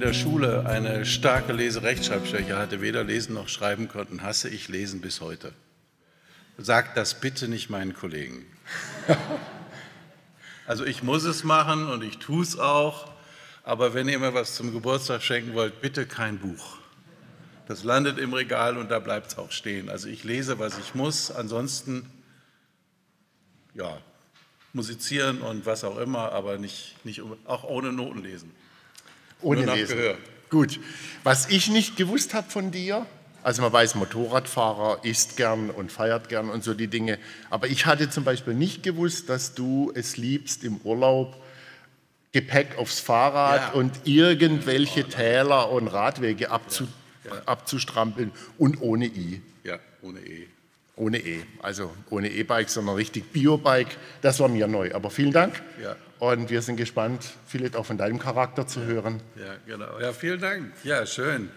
in der Schule eine starke Leserechtschreibschwäche hatte, weder lesen noch schreiben konnten, hasse ich Lesen bis heute. Sagt das bitte nicht meinen Kollegen. Also ich muss es machen und ich tue es auch, aber wenn ihr mir was zum Geburtstag schenken wollt, bitte kein Buch. Das landet im Regal und da bleibt es auch stehen. Also ich lese, was ich muss, ansonsten ja, musizieren und was auch immer, aber nicht, nicht auch ohne Noten lesen. Ohne Nur Lesen. Gehör. Gut. Was ich nicht gewusst habe von dir, also man weiß, Motorradfahrer isst gern und feiert gern und so die Dinge, aber ich hatte zum Beispiel nicht gewusst, dass du es liebst im Urlaub, Gepäck aufs Fahrrad Ja. und irgendwelche Täler und Radwege abzu, abzustrampeln und ohne I. Ja, ohne E. Ohne E, also ohne E-Bike, sondern richtig Biobike. Das war mir neu. Aber vielen Dank. Ja. Und wir sind gespannt, vielleicht auch von deinem Charakter zu hören. Ja, genau. Ja, vielen Dank. Ja, schön.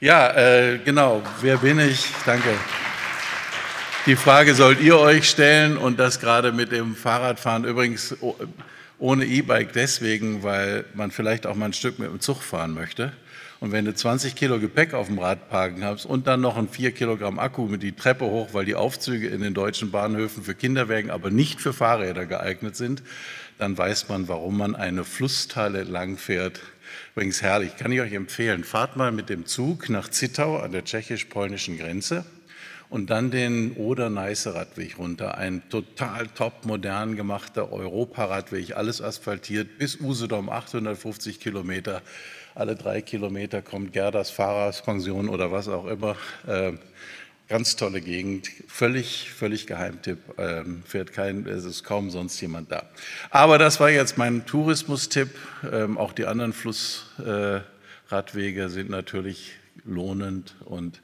Ja, äh, genau. Wer bin ich? Danke. Die Frage sollt ihr euch stellen und das gerade mit dem Fahrradfahren übrigens oh- ohne E-Bike deswegen, weil man vielleicht auch mal ein Stück mit dem Zug fahren möchte. Und wenn du 20 Kilo Gepäck auf dem Rad parken hast und dann noch ein 4 Kilogramm Akku mit die Treppe hoch, weil die Aufzüge in den deutschen Bahnhöfen für Kinderwägen, aber nicht für Fahrräder geeignet sind, dann weiß man, warum man eine Flussteile lang fährt. Übrigens herrlich, kann ich euch empfehlen. Fahrt mal mit dem Zug nach Zittau an der tschechisch-polnischen Grenze und dann den Oder-Neiße-Radweg runter. Ein total top modern gemachter Europaradweg, alles asphaltiert, bis Usedom 850 Kilometer. Alle drei Kilometer kommt Gerdas Fahrerpension oder was auch immer. Ähm, Ganz tolle Gegend, völlig, völlig Geheimtipp. Ähm, fährt kein, es ist kaum sonst jemand da. Aber das war jetzt mein Tourismustipp. Ähm, auch die anderen Flussradwege äh, sind natürlich lohnend und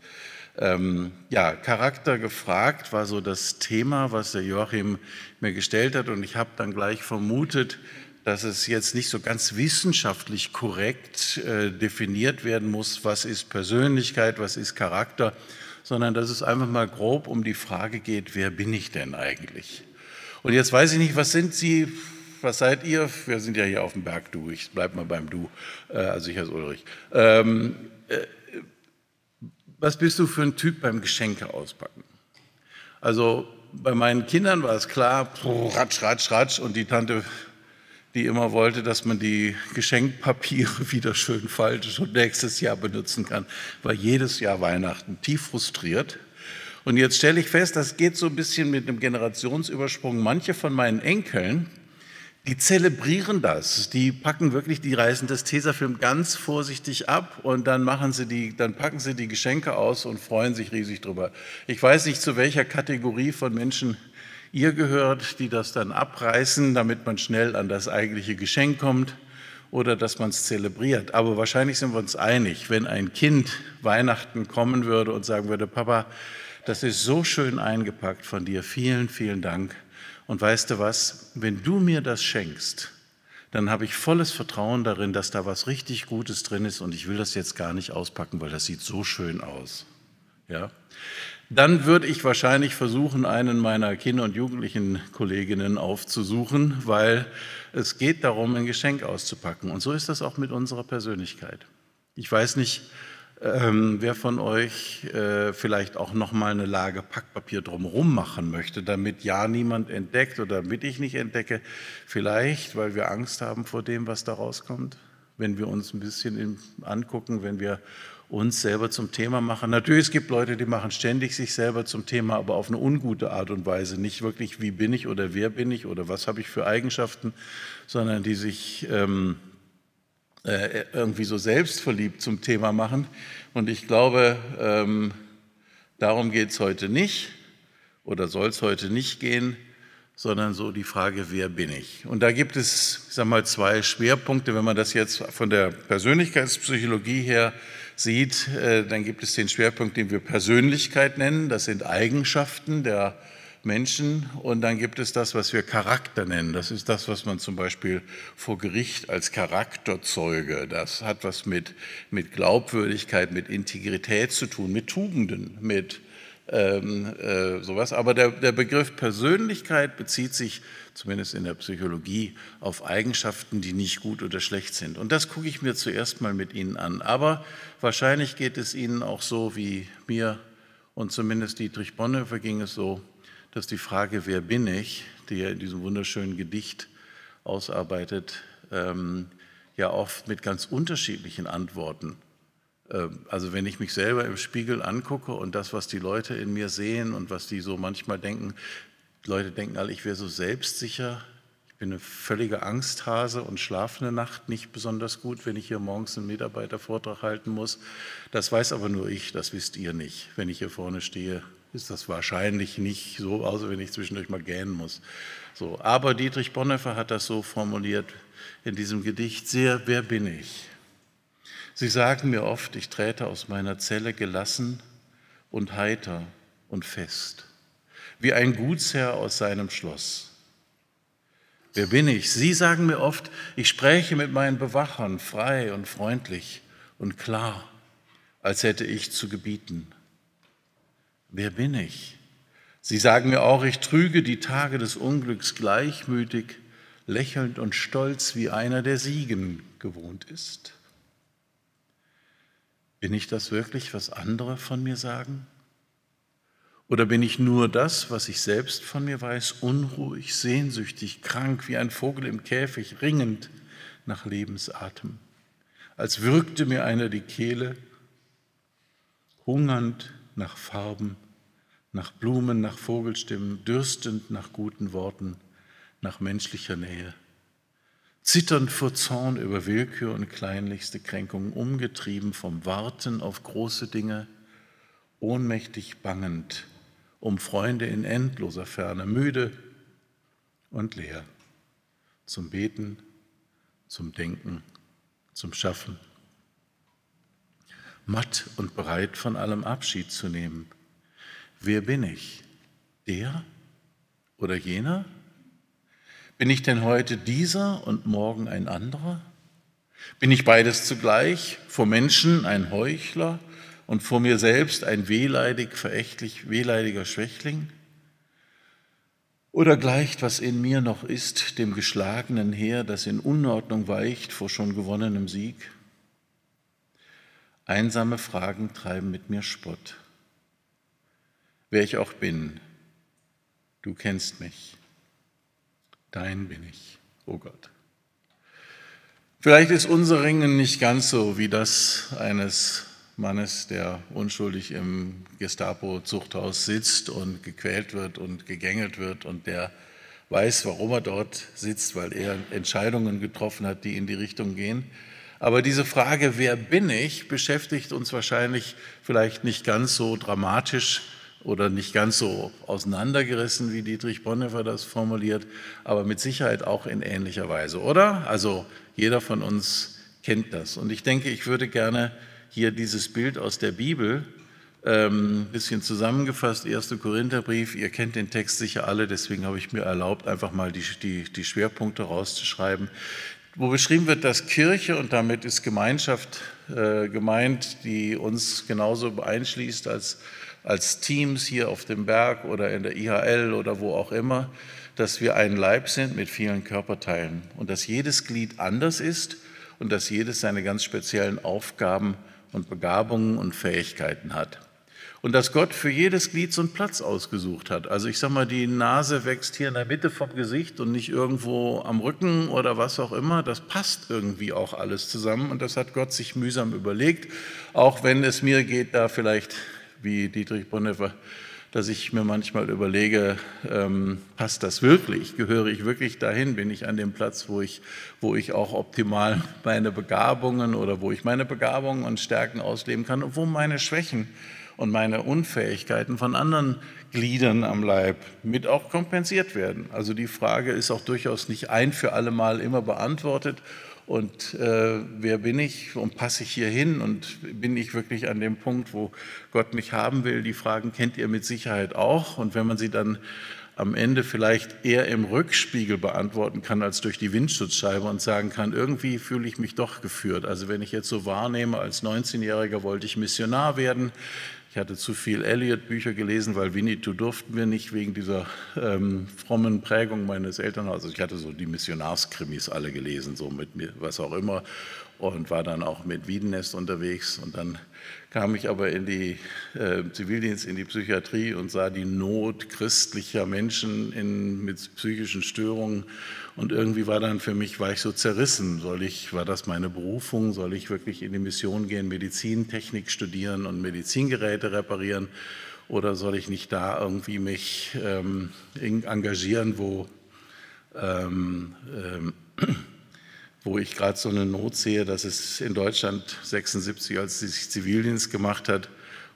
ähm, ja, Charakter gefragt war so das Thema, was der Joachim mir gestellt hat. Und ich habe dann gleich vermutet, dass es jetzt nicht so ganz wissenschaftlich korrekt äh, definiert werden muss, was ist Persönlichkeit, was ist Charakter, sondern dass es einfach mal grob um die Frage geht, wer bin ich denn eigentlich? Und jetzt weiß ich nicht, was sind Sie, was seid ihr? Wir sind ja hier auf dem Berg, du, ich bleib mal beim Du, äh, also ich heiße Ulrich. Ähm, äh, was bist du für ein Typ beim Geschenke auspacken? Also bei meinen Kindern war es klar, ratsch, ratsch, ratsch und die Tante, die immer wollte, dass man die Geschenkpapiere wieder schön faltet und nächstes Jahr benutzen kann, war jedes Jahr Weihnachten tief frustriert. Und jetzt stelle ich fest, das geht so ein bisschen mit einem Generationsübersprung. Manche von meinen Enkeln, die zelebrieren das. Die packen wirklich, die reißen das Tesafilm ganz vorsichtig ab und dann machen sie die, dann packen sie die Geschenke aus und freuen sich riesig drüber. Ich weiß nicht, zu welcher Kategorie von Menschen ihr gehört, die das dann abreißen, damit man schnell an das eigentliche Geschenk kommt oder dass man es zelebriert. Aber wahrscheinlich sind wir uns einig, wenn ein Kind Weihnachten kommen würde und sagen würde, Papa, das ist so schön eingepackt von dir, vielen, vielen Dank. Und weißt du was, wenn du mir das schenkst, dann habe ich volles Vertrauen darin, dass da was richtig Gutes drin ist und ich will das jetzt gar nicht auspacken, weil das sieht so schön aus. Ja? Dann würde ich wahrscheinlich versuchen, einen meiner Kinder- und Jugendlichen Kolleginnen aufzusuchen, weil es geht darum, ein Geschenk auszupacken. Und so ist das auch mit unserer Persönlichkeit. Ich weiß nicht, ähm, wer von euch äh, vielleicht auch noch mal eine Lage Packpapier drumherum machen möchte, damit ja niemand entdeckt oder damit ich nicht entdecke, vielleicht, weil wir Angst haben vor dem, was da rauskommt, wenn wir uns ein bisschen angucken, wenn wir uns selber zum Thema machen. Natürlich, es gibt Leute, die machen ständig sich selber zum Thema, aber auf eine ungute Art und Weise. Nicht wirklich, wie bin ich oder wer bin ich oder was habe ich für Eigenschaften, sondern die sich ähm, äh, irgendwie so selbstverliebt zum Thema machen. Und ich glaube, ähm, darum geht es heute nicht oder soll es heute nicht gehen, sondern so die Frage, wer bin ich? Und da gibt es, ich sage mal, zwei Schwerpunkte, wenn man das jetzt von der Persönlichkeitspsychologie her sieht, äh, dann gibt es den Schwerpunkt, den wir Persönlichkeit nennen. Das sind Eigenschaften der Menschen. Und dann gibt es das, was wir Charakter nennen. Das ist das, was man zum Beispiel vor Gericht als Charakterzeuge, das hat was mit, mit Glaubwürdigkeit, mit Integrität zu tun, mit Tugenden, mit ähm, äh, sowas. Aber der, der Begriff Persönlichkeit bezieht sich zumindest in der Psychologie auf Eigenschaften, die nicht gut oder schlecht sind. Und das gucke ich mir zuerst mal mit Ihnen an. Aber wahrscheinlich geht es Ihnen auch so wie mir und zumindest Dietrich Bonhoeffer ging es so, dass die Frage, wer bin ich, die er in diesem wunderschönen Gedicht ausarbeitet, ähm, ja oft mit ganz unterschiedlichen Antworten. Äh, also wenn ich mich selber im Spiegel angucke und das, was die Leute in mir sehen und was die so manchmal denken, Leute denken alle, ich wäre so selbstsicher, ich bin eine völlige Angsthase und schlafe eine Nacht nicht besonders gut, wenn ich hier morgens einen Mitarbeitervortrag halten muss. Das weiß aber nur ich, das wisst ihr nicht. Wenn ich hier vorne stehe, ist das wahrscheinlich nicht so, außer wenn ich zwischendurch mal gähnen muss. So, aber Dietrich Bonhoeffer hat das so formuliert in diesem Gedicht sehr, wer bin ich? Sie sagen mir oft, ich träte aus meiner Zelle gelassen und heiter und fest, wie ein Gutsherr aus seinem Schloss. Wer bin ich? Sie sagen mir oft, ich spräche mit meinen Bewachern frei und freundlich und klar, als hätte ich zu gebieten. Wer bin ich? Sie sagen mir auch, ich trüge die Tage des Unglücks gleichmütig, lächelnd und stolz wie einer, der Siegen gewohnt ist. Bin ich das wirklich, was andere von mir sagen? Oder bin ich nur das, was ich selbst von mir weiß, unruhig, sehnsüchtig, krank, wie ein Vogel im Käfig, ringend nach Lebensatem, als würgte mir einer die Kehle, hungernd nach Farben, nach Blumen, nach Vogelstimmen, dürstend nach guten Worten, nach menschlicher Nähe. Zitternd vor Zorn über Willkür und kleinlichste Kränkungen, umgetrieben vom Warten auf große Dinge, ohnmächtig bangend um Freunde in endloser Ferne, müde und leer, zum Beten, zum Denken, zum Schaffen matt und bereit, von allem Abschied zu nehmen. Wer bin ich? Der oder jener? Bin ich denn heute dieser und morgen ein anderer? Bin ich beides zugleich, vor Menschen ein Heuchler und vor mir selbst ein wehleidig, verächtlich, wehleidiger Schwächling? Oder gleicht, was in mir noch ist, dem geschlagenen Heer, das in Unordnung weicht vor schon gewonnenem Sieg? Einsame Fragen treiben mit mir Spott. Wer ich auch bin, du kennst mich. Dein bin ich, o oh Gott. Vielleicht ist unser Ringen nicht ganz so wie das eines Mannes, der unschuldig im Gestapo-Zuchthaus sitzt und gequält wird und gegängelt wird und der weiß, warum er dort sitzt, weil er Entscheidungen getroffen hat, die in die Richtung gehen. Aber diese Frage, wer bin ich, beschäftigt uns wahrscheinlich vielleicht nicht ganz so dramatisch oder nicht ganz so auseinandergerissen, wie Dietrich Bonhoeffer das formuliert, aber mit Sicherheit auch in ähnlicher Weise, oder? Also jeder von uns kennt das. Und ich denke, ich würde gerne hier dieses Bild aus der Bibel ähm, ein bisschen zusammengefasst, 1. Korintherbrief, ihr kennt den Text sicher alle, deswegen habe ich mir erlaubt, einfach mal die, die, die Schwerpunkte rauszuschreiben wo beschrieben wird, dass Kirche, und damit ist Gemeinschaft äh, gemeint, die uns genauso einschließt als, als Teams hier auf dem Berg oder in der IHL oder wo auch immer, dass wir ein Leib sind mit vielen Körperteilen und dass jedes Glied anders ist und dass jedes seine ganz speziellen Aufgaben und Begabungen und Fähigkeiten hat und dass Gott für jedes Glied so einen Platz ausgesucht hat. Also ich sage mal, die Nase wächst hier in der Mitte vom Gesicht und nicht irgendwo am Rücken oder was auch immer. Das passt irgendwie auch alles zusammen und das hat Gott sich mühsam überlegt, auch wenn es mir geht, da vielleicht wie Dietrich Bonhoeffer, dass ich mir manchmal überlege, ähm, passt das wirklich? Gehöre ich wirklich dahin? Bin ich an dem Platz, wo ich, wo ich auch optimal meine Begabungen oder wo ich meine Begabungen und Stärken ausleben kann und wo meine Schwächen und meine Unfähigkeiten von anderen Gliedern am Leib mit auch kompensiert werden. Also die Frage ist auch durchaus nicht ein für alle Mal immer beantwortet und äh, wer bin ich und passe ich hier hin und bin ich wirklich an dem Punkt, wo Gott mich haben will? Die Fragen kennt ihr mit Sicherheit auch und wenn man sie dann am Ende vielleicht eher im Rückspiegel beantworten kann als durch die Windschutzscheibe und sagen kann, irgendwie fühle ich mich doch geführt. Also wenn ich jetzt so wahrnehme, als 19-Jähriger wollte ich Missionar werden, ich hatte zu viel Eliot-Bücher gelesen, weil Winnetou durften wir nicht wegen dieser ähm, frommen Prägung meines Elternhauses. Ich hatte so die Missionarskrimis alle gelesen, so mit mir, was auch immer, und war dann auch mit Wiedenest unterwegs. Und dann kam ich aber in die äh, Zivildienst, in die Psychiatrie und sah die Not christlicher Menschen in, mit psychischen Störungen und irgendwie war dann für mich, war ich so zerrissen. Soll ich, war das meine Berufung? Soll ich wirklich in die Mission gehen, Medizintechnik studieren und Medizingeräte reparieren? Oder soll ich nicht da irgendwie mich ähm, engagieren, wo, ähm, ähm, wo ich gerade so eine Not sehe, dass es in Deutschland 76, als sich Zivildienst gemacht hat,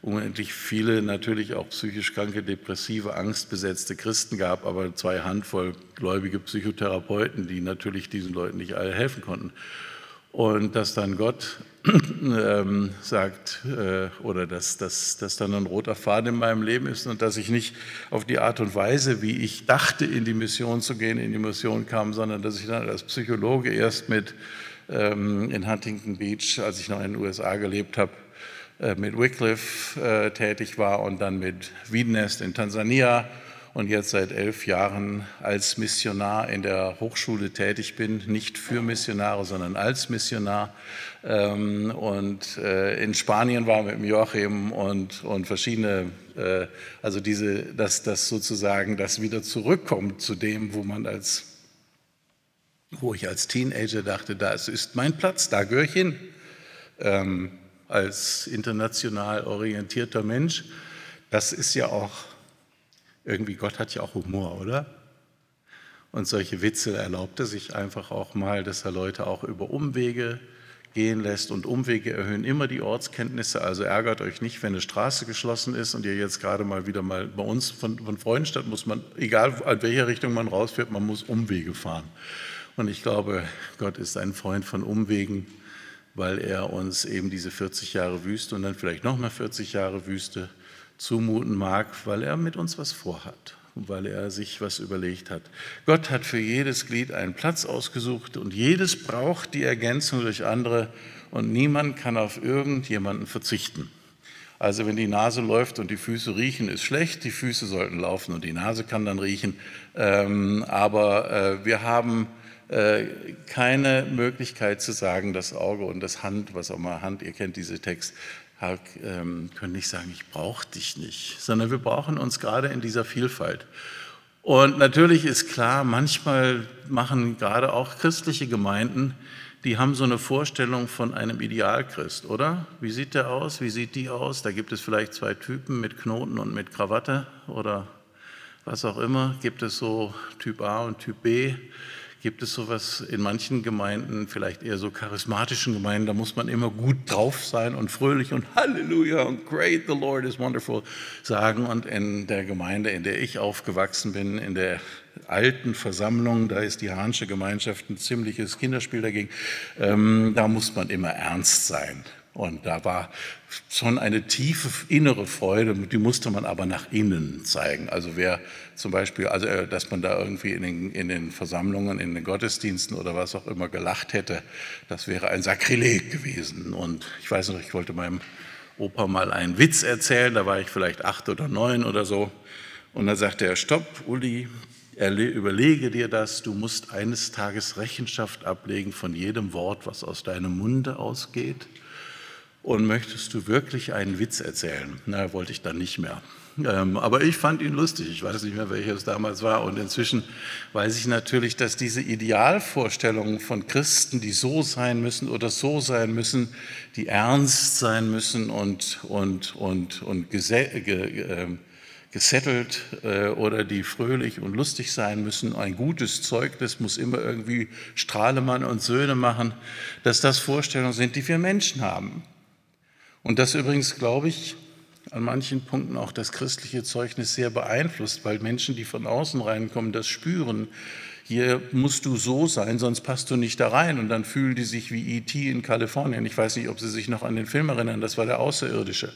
unendlich viele natürlich auch psychisch kranke, depressive, angstbesetzte Christen gab, aber zwei Handvoll gläubige Psychotherapeuten, die natürlich diesen Leuten nicht alle helfen konnten. Und dass dann Gott ähm, sagt, äh, oder dass, dass, dass dann ein roter Faden in meinem Leben ist und dass ich nicht auf die Art und Weise, wie ich dachte, in die Mission zu gehen, in die Mission kam, sondern dass ich dann als Psychologe erst mit ähm, in Huntington Beach, als ich noch in den USA gelebt habe, mit Wycliffe äh, tätig war und dann mit Wiedenest in Tansania und jetzt seit elf Jahren als Missionar in der Hochschule tätig bin, nicht für Missionare, sondern als Missionar. Ähm, und äh, in Spanien war mit Joachim und, und verschiedene, also diese, dass das sozusagen das wieder zurückkommt zu dem, wo man als, wo ich als Teenager dachte, das ist mein Platz, da gehöre ich hin. Als international orientierter Mensch, das ist ja auch, irgendwie Gott hat ja auch Humor, oder? Und solche Witze erlaubt er sich einfach auch mal, dass er Leute auch über Umwege gehen lässt. Und Umwege erhöhen immer die Ortskenntnisse. Also ärgert euch nicht, wenn eine Straße geschlossen ist und ihr jetzt gerade mal wieder mal bei uns von, von Freudenstadt muss man, egal in welcher Richtung man rausfährt, man muss Umwege fahren. Und ich glaube, Gott ist ein Freund von Umwegen weil er uns eben diese 40 Jahre Wüste und dann vielleicht nochmal 40 Jahre Wüste zumuten mag, weil er mit uns was vorhat und weil er sich was überlegt hat. Gott hat für jedes Glied einen Platz ausgesucht und jedes braucht die Ergänzung durch andere und niemand kann auf irgendjemanden verzichten. Also wenn die Nase läuft und die Füße riechen, ist schlecht. Die Füße sollten laufen und die Nase kann dann riechen. Ähm, aber äh, wir haben keine Möglichkeit zu sagen, das Auge und das Hand, was auch mal Hand, ihr kennt diese Text, ähm, können nicht sagen, ich brauche dich nicht, sondern wir brauchen uns gerade in dieser Vielfalt. Und natürlich ist klar, manchmal machen gerade auch christliche Gemeinden, die haben so eine Vorstellung von einem Idealchrist, oder? Wie sieht der aus? Wie sieht die aus? Da gibt es vielleicht zwei Typen mit Knoten und mit Krawatte oder was auch immer. Gibt es so Typ A und Typ B? Gibt es sowas in manchen Gemeinden, vielleicht eher so charismatischen Gemeinden, da muss man immer gut drauf sein und fröhlich und Halleluja und Great, the Lord is wonderful sagen. Und in der Gemeinde, in der ich aufgewachsen bin, in der alten Versammlung, da ist die Hahnsche Gemeinschaft ein ziemliches Kinderspiel dagegen, ähm, da muss man immer ernst sein. Und da war schon eine tiefe innere Freude, die musste man aber nach innen zeigen. Also wer zum Beispiel, also äh, dass man da irgendwie in den, in den Versammlungen, in den Gottesdiensten oder was auch immer gelacht hätte, das wäre ein Sakrileg gewesen. Und ich weiß noch, ich wollte meinem Opa mal einen Witz erzählen, da war ich vielleicht acht oder neun oder so. Und dann sagte er, stopp, Uli, überlege dir das, du musst eines Tages Rechenschaft ablegen von jedem Wort, was aus deinem Munde ausgeht. Und möchtest du wirklich einen Witz erzählen? Na, wollte ich dann nicht mehr. Ähm, aber ich fand ihn lustig. Ich weiß nicht mehr, welches damals war. Und inzwischen weiß ich natürlich, dass diese Idealvorstellungen von Christen, die so sein müssen oder so sein müssen, die ernst sein müssen und, und, und, und ähm, gesettelt äh, oder die fröhlich und lustig sein müssen. Ein gutes Zeugnis muss immer irgendwie Strahlemann und Söhne machen, dass das Vorstellungen sind, die wir Menschen haben. Und das übrigens, glaube ich, an manchen Punkten auch das christliche Zeugnis sehr beeinflusst, weil Menschen, die von außen reinkommen, das spüren. hier musst du so sein, sonst passt du nicht da rein. Und dann fühlen die sich wie E.T. in Kalifornien. Ich weiß nicht, ob Sie sich noch an den Film erinnern, das war der Außerirdische.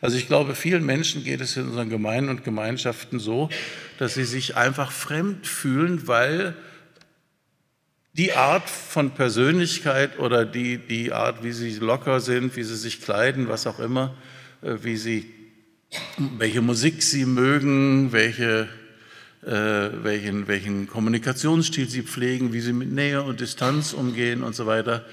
Also ich glaube, vielen Menschen geht es in unseren Gemeinden und Gemeinschaften so, dass sie sich einfach fremd fühlen, weil die Art von Persönlichkeit oder die, die Art, wie sie locker sind, wie sie sich kleiden, was auch immer, äh, wie sie, welche Musik sie mögen, welche, äh, welchen, welchen Kommunikationsstil sie pflegen, wie sie mit Nähe und Distanz umgehen und so weiter,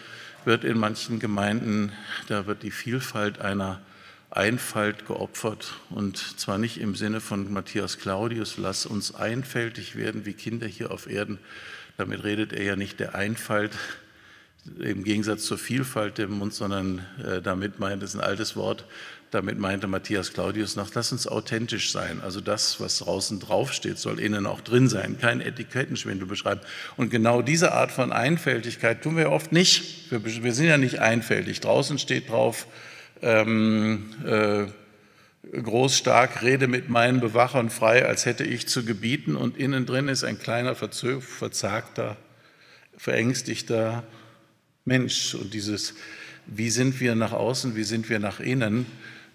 wird in manchen Gemeinden, da wird die Vielfalt einer Einfalt geopfert und zwar nicht im Sinne von Matthias Claudius, lass uns einfältig werden wie Kinder hier auf Erden. Damit redet er ja nicht der Einfalt im Gegensatz zur Vielfalt im Mund, sondern äh, damit meint es ein altes Wort, damit meinte Matthias Claudius noch, lass uns authentisch sein. Also das, was draußen draufsteht, soll innen auch drin sein, kein Etikettenschwindel beschreiben. Und genau diese Art von Einfältigkeit tun wir oft nicht. Wir, wir sind ja nicht einfältig. Draußen steht drauf, ähm, äh, groß, stark, rede mit meinen Bewachern frei, als hätte ich zu gebieten. Und innen drin ist ein kleiner, verzagter, verängstigter Mensch. Und dieses, wie sind wir nach außen, wie sind wir nach innen,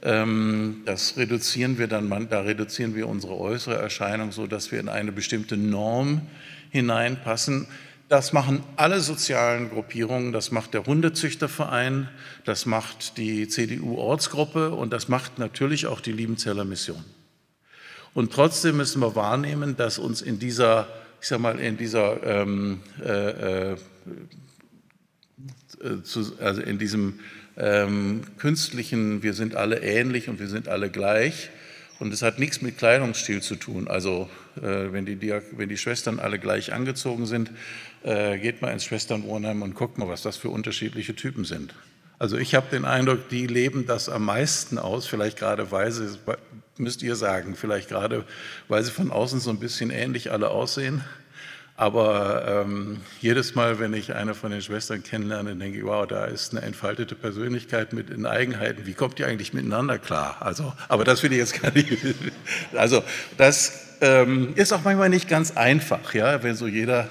ähm, das reduzieren wir dann, da reduzieren wir unsere äußere Erscheinung so, dass wir in eine bestimmte Norm hineinpassen. Das machen alle sozialen Gruppierungen, das macht der Hundezüchterverein, das macht die CDU-Ortsgruppe und das macht natürlich auch die Liebenzeller Mission. Und trotzdem müssen wir wahrnehmen, dass uns in dieser, ich sag mal, in dieser, ähm, äh, äh, also in diesem ähm, künstlichen, wir sind alle ähnlich und wir sind alle gleich, und es hat nichts mit Kleidungsstil zu tun. Also äh, wenn, die, wenn, die, Schwestern alle gleich angezogen sind, äh, geht mal ins Schwesternwohnheim und guckt mal, was das für unterschiedliche Typen sind. Also ich habe den Eindruck, die leben das am meisten aus, vielleicht gerade weil sie, müsst ihr sagen, vielleicht gerade weil sie von außen so ein bisschen ähnlich alle aussehen aber ähm, jedes Mal, wenn ich eine von den Schwestern kennenlerne, denke ich, wow, da ist eine entfaltete Persönlichkeit mit den Eigenheiten. Wie kommt die eigentlich miteinander klar? Also, aber das will ich jetzt gar nicht. Also das ähm, ist auch manchmal nicht ganz einfach, ja, wenn so jeder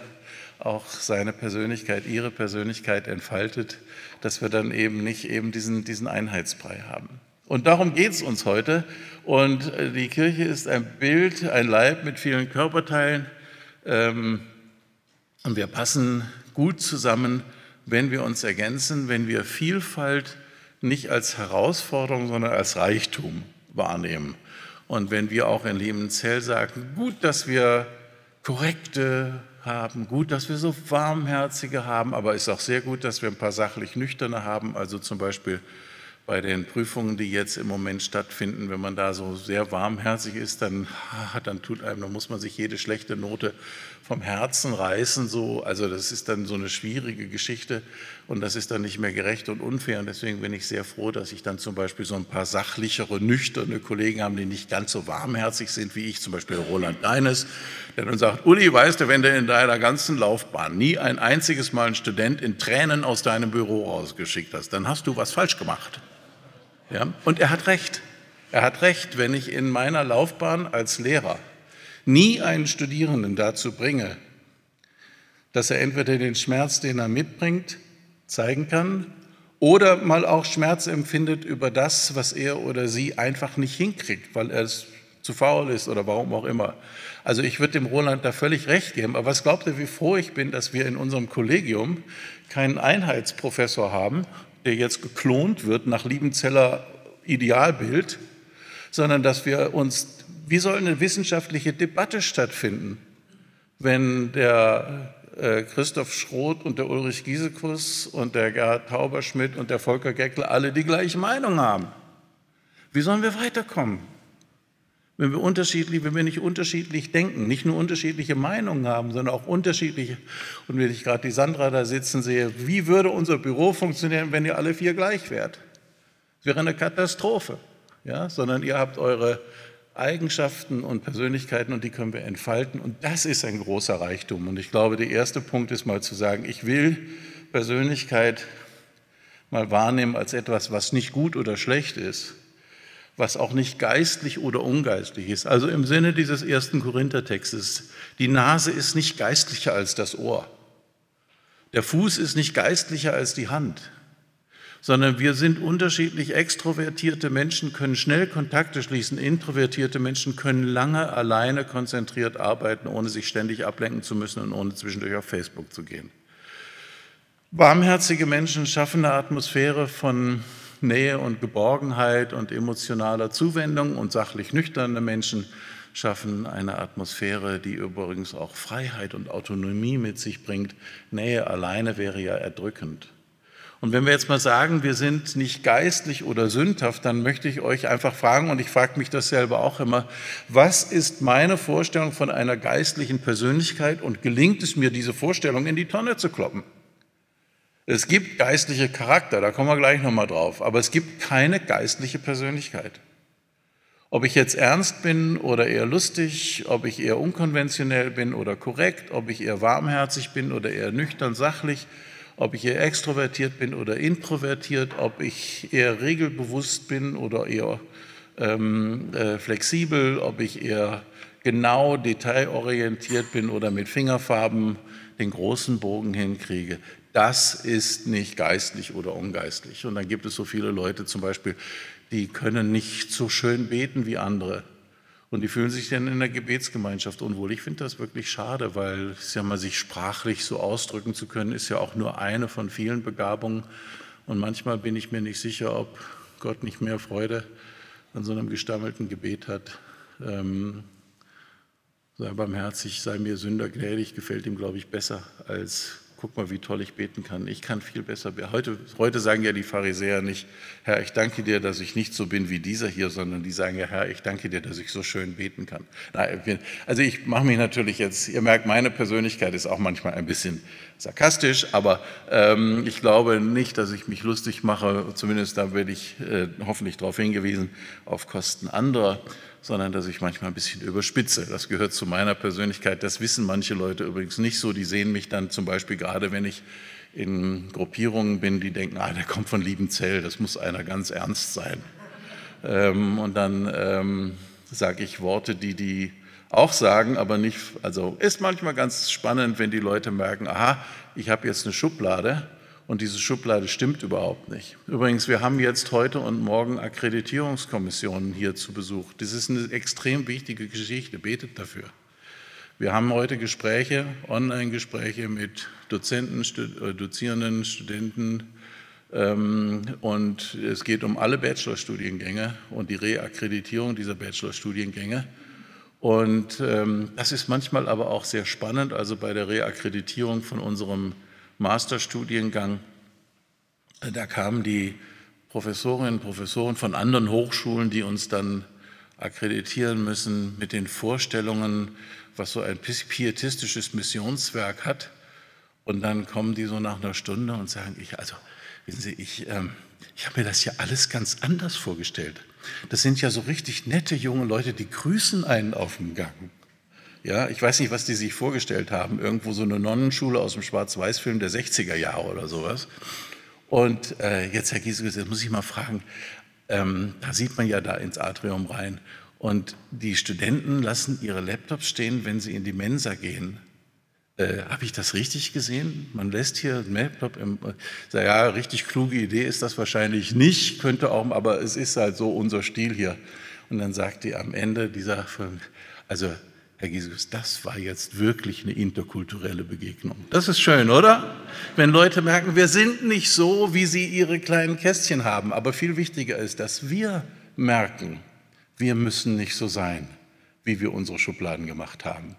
auch seine Persönlichkeit, ihre Persönlichkeit entfaltet, dass wir dann eben nicht eben diesen, diesen Einheitsbrei haben. Und darum geht es uns heute. Und äh, die Kirche ist ein Bild, ein Leib mit vielen Körperteilen. Ähm, und wir passen gut zusammen, wenn wir uns ergänzen, wenn wir Vielfalt nicht als Herausforderung, sondern als Reichtum wahrnehmen. Und wenn wir auch in Liebenzell sagen, gut, dass wir korrekte haben, gut, dass wir so warmherzige haben, aber es ist auch sehr gut, dass wir ein paar sachlich nüchterne haben, also zum Beispiel bei den Prüfungen, die jetzt im Moment stattfinden, wenn man da so sehr warmherzig ist, dann, dann tut einem, dann muss man sich jede schlechte Note vom Herzen reißen. So, also das ist dann so eine schwierige Geschichte und das ist dann nicht mehr gerecht und unfair. Und deswegen bin ich sehr froh, dass ich dann zum Beispiel so ein paar sachlichere, nüchterne Kollegen habe, die nicht ganz so warmherzig sind wie ich, zum Beispiel Roland Deines, der dann sagt, Uli, weißt du, wenn du in deiner ganzen Laufbahn nie ein einziges Mal einen Student in Tränen aus deinem Büro rausgeschickt hast, dann hast du was falsch gemacht. Ja? Und er hat recht. Er hat recht, wenn ich in meiner Laufbahn als Lehrer nie einen Studierenden dazu bringe, dass er entweder den Schmerz, den er mitbringt, zeigen kann oder mal auch Schmerz empfindet über das, was er oder sie einfach nicht hinkriegt, weil er es zu faul ist oder warum auch immer. Also ich würde dem Roland da völlig recht geben. Aber was glaubt ihr, wie froh ich bin, dass wir in unserem Kollegium keinen Einheitsprofessor haben, der jetzt geklont wird nach Liebenzeller Idealbild, sondern dass wir uns, wie soll eine wissenschaftliche Debatte stattfinden, wenn der äh, Christoph Schroth und der Ulrich Giesekus und der Gerhard Tauberschmidt und der Volker Geckler alle die gleiche Meinung haben? Wie sollen wir weiterkommen? Wenn wir unterschiedlich, wenn wir nicht unterschiedlich denken, nicht nur unterschiedliche Meinungen haben, sondern auch unterschiedliche, und wenn ich gerade die Sandra da sitzen sehe, wie würde unser Büro funktionieren, wenn ihr alle vier gleich wärt? Es wäre eine Katastrophe, ja? sondern ihr habt eure Eigenschaften und Persönlichkeiten und die können wir entfalten und das ist ein großer Reichtum. Und ich glaube, der erste Punkt ist mal zu sagen, ich will Persönlichkeit mal wahrnehmen als etwas, was nicht gut oder schlecht ist, was auch nicht geistlich oder ungeistlich ist. Also im Sinne dieses ersten Korinthertextes, die Nase ist nicht geistlicher als das Ohr. Der Fuß ist nicht geistlicher als die Hand, sondern wir sind unterschiedlich. Extrovertierte Menschen können schnell Kontakte schließen, introvertierte Menschen können lange alleine konzentriert arbeiten, ohne sich ständig ablenken zu müssen und ohne zwischendurch auf Facebook zu gehen. Warmherzige Menschen schaffen eine Atmosphäre von Nähe und Geborgenheit und emotionaler Zuwendung und sachlich nüchterne Menschen schaffen eine Atmosphäre, die übrigens auch Freiheit und Autonomie mit sich bringt. Nähe alleine wäre ja erdrückend. Und wenn wir jetzt mal sagen, wir sind nicht geistlich oder sündhaft, dann möchte ich euch einfach fragen, und ich frage mich das selber auch immer, was ist meine Vorstellung von einer geistlichen Persönlichkeit und gelingt es mir, diese Vorstellung in die Tonne zu kloppen? Es gibt geistliche Charakter, da kommen wir gleich nochmal drauf, aber es gibt keine geistliche Persönlichkeit. Ob ich jetzt ernst bin oder eher lustig, ob ich eher unkonventionell bin oder korrekt, ob ich eher warmherzig bin oder eher nüchtern sachlich, ob ich eher extrovertiert bin oder introvertiert, ob ich eher regelbewusst bin oder eher ähm, äh, flexibel, ob ich eher genau detailorientiert bin oder mit Fingerfarben den großen Bogen hinkriege das ist nicht geistlich oder ungeistlich. Und dann gibt es so viele Leute zum Beispiel, die können nicht so schön beten wie andere. Und die fühlen sich dann in der Gebetsgemeinschaft unwohl. Ich finde das wirklich schade, weil es ja mal sich sprachlich so ausdrücken zu können, ist ja auch nur eine von vielen Begabungen. Und manchmal bin ich mir nicht sicher, ob Gott nicht mehr Freude an so einem gestammelten Gebet hat. Ähm, sei barmherzig, sei mir Sünder gnädig, gefällt ihm, glaube ich, besser als guck mal, wie toll ich beten kann. Ich kann viel besser beten. Heute, heute sagen ja die Pharisäer nicht, Herr, ich danke dir, dass ich nicht so bin wie dieser hier, sondern die sagen ja, Herr, ich danke dir, dass ich so schön beten kann. Also ich mache mich natürlich jetzt, ihr merkt, meine Persönlichkeit ist auch manchmal ein bisschen sarkastisch, aber ähm, ich glaube nicht, dass ich mich lustig mache, zumindest da werde ich äh, hoffentlich darauf hingewiesen, auf Kosten anderer sondern dass ich manchmal ein bisschen überspitze. Das gehört zu meiner Persönlichkeit. Das wissen manche Leute übrigens nicht so. Die sehen mich dann zum Beispiel gerade, wenn ich in Gruppierungen bin, die denken, ah, der kommt von Liebenzell, das muss einer ganz ernst sein. Ähm, und dann ähm, sage ich Worte, die die auch sagen, aber nicht, also ist manchmal ganz spannend, wenn die Leute merken, aha, ich habe jetzt eine Schublade und diese Schublade stimmt überhaupt nicht. Übrigens, wir haben jetzt heute und morgen Akkreditierungskommissionen hier zu Besuch. Das ist eine extrem wichtige Geschichte. Betet dafür. Wir haben heute Gespräche, Online-Gespräche mit Dozenten, äh, Dozierenden, Studenten. Ähm, und es geht um alle Bachelorstudiengänge und die Reakkreditierung dieser Bachelorstudiengänge. Und ähm, das ist manchmal aber auch sehr spannend. Also bei der Reakkreditierung von unserem Masterstudiengang. Da kamen die Professorinnen und Professoren von anderen Hochschulen, die uns dann akkreditieren müssen mit den Vorstellungen, was so ein pietistisches Missionswerk hat. Und dann kommen die so nach einer Stunde und sagen, ich, also, wissen Sie, ich, ähm, ich habe mir das ja alles ganz anders vorgestellt. Das sind ja so richtig nette junge Leute, die grüßen einen auf dem Gang. Ja, ich weiß nicht, was die sich vorgestellt haben. Irgendwo so eine Nonnenschule aus dem Schwarz-Weiß-Film der 60er Jahre oder sowas. Und äh, jetzt, Herr Giesecke, jetzt muss ich mal fragen, ähm, da sieht man ja da ins Atrium rein. Und die Studenten lassen ihre Laptops stehen, wenn sie in die Mensa gehen. Äh, Habe ich das richtig gesehen? Man lässt hier Laptop im. Äh, ja, richtig kluge Idee ist das wahrscheinlich nicht, könnte auch, aber es ist halt so unser Stil hier. Und dann sagt die am Ende dieser also Herr Jesus, das war jetzt wirklich eine interkulturelle Begegnung. Das ist schön, oder? Wenn Leute merken, wir sind nicht so, wie sie ihre kleinen Kästchen haben. Aber viel wichtiger ist, dass wir merken, wir müssen nicht so sein, wie wir unsere Schubladen gemacht haben.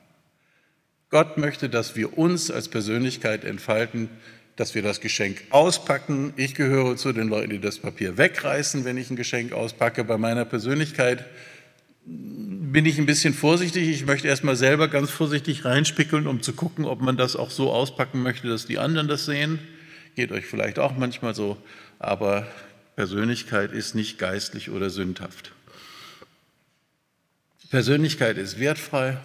Gott möchte, dass wir uns als Persönlichkeit entfalten, dass wir das Geschenk auspacken. Ich gehöre zu den Leuten, die das Papier wegreißen, wenn ich ein Geschenk auspacke. Bei meiner Persönlichkeit bin ich ein bisschen vorsichtig. Ich möchte erstmal selber ganz vorsichtig reinspickeln, um zu gucken, ob man das auch so auspacken möchte, dass die anderen das sehen. Geht euch vielleicht auch manchmal so, aber Persönlichkeit ist nicht geistlich oder sündhaft. Persönlichkeit ist wertfrei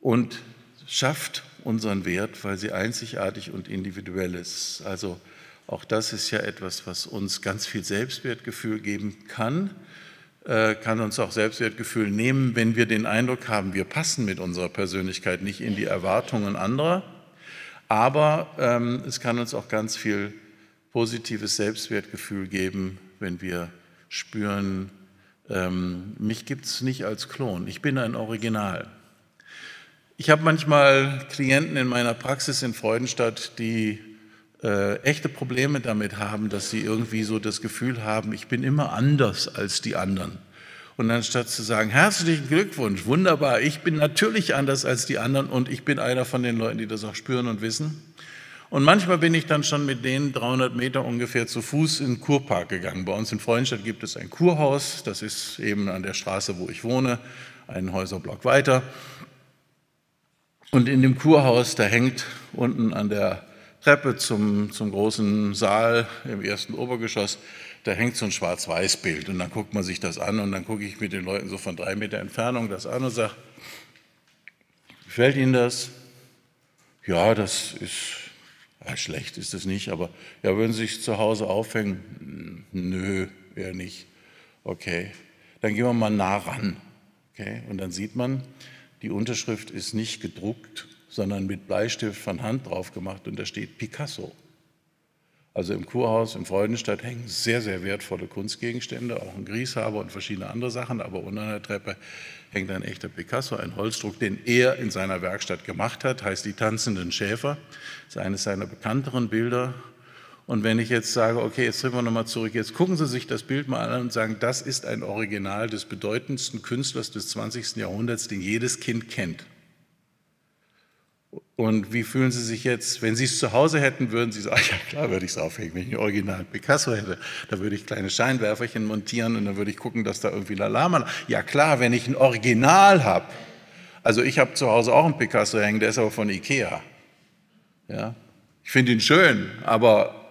und schafft unseren Wert, weil sie einzigartig und individuell ist. Also Auch das ist ja etwas, was uns ganz viel Selbstwertgefühl geben kann, äh, kann uns auch Selbstwertgefühl nehmen, wenn wir den Eindruck haben, wir passen mit unserer Persönlichkeit nicht in die Erwartungen anderer. Aber ähm, es kann uns auch ganz viel positives Selbstwertgefühl geben, wenn wir spüren, ähm, mich gibt es nicht als Klon, ich bin ein Original. Ich habe manchmal Klienten in meiner Praxis in Freudenstadt, die äh, echte Probleme damit haben, dass sie irgendwie so das Gefühl haben, ich bin immer anders als die anderen. Und anstatt zu sagen, herzlichen Glückwunsch, wunderbar, ich bin natürlich anders als die anderen und ich bin einer von den Leuten, die das auch spüren und wissen. Und manchmal bin ich dann schon mit denen 300 Meter ungefähr zu Fuß in den Kurpark gegangen. Bei uns in Freudenstadt gibt es ein Kurhaus, das ist eben an der Straße, wo ich wohne, einen Häuserblock weiter. Und in dem Kurhaus, da hängt unten an der Treppe zum, zum großen Saal im ersten Obergeschoss, da hängt so ein Schwarz-Weiß-Bild. Und dann guckt man sich das an und dann gucke ich mit den Leuten so von drei Meter Entfernung das an und sage, gefällt Ihnen das? Ja, das ist, ja, schlecht ist es nicht, aber ja, würden Sie sich zu Hause aufhängen? Nö, eher nicht. Okay, dann gehen wir mal nah ran. Okay, und dann sieht man, die Unterschrift ist nicht gedruckt, sondern mit Bleistift von Hand drauf gemacht und da steht Picasso. Also im Kurhaus in Freudenstadt hängen sehr, sehr wertvolle Kunstgegenstände, auch ein Grieshaber und verschiedene andere Sachen, aber unter der Treppe hängt ein echter Picasso, ein Holzdruck, den er in seiner Werkstatt gemacht hat, heißt Die tanzenden Schäfer. Das ist eines seiner bekannteren Bilder. Und wenn ich jetzt sage, okay, jetzt drehen wir nochmal zurück, jetzt gucken Sie sich das Bild mal an und sagen, das ist ein Original des bedeutendsten Künstlers des 20. Jahrhunderts, den jedes Kind kennt. Und wie fühlen Sie sich jetzt, wenn Sie es zu Hause hätten, würden Sie sagen, ja klar würde ich es aufhängen, wenn ich ein Original Picasso hätte. Da würde ich kleine Scheinwerferchen montieren und dann würde ich gucken, dass da irgendwie Lalama. Ja klar, wenn ich ein Original habe. Also ich habe zu Hause auch einen Picasso hängen, der ist aber von Ikea. Ja, ich finde ihn schön, aber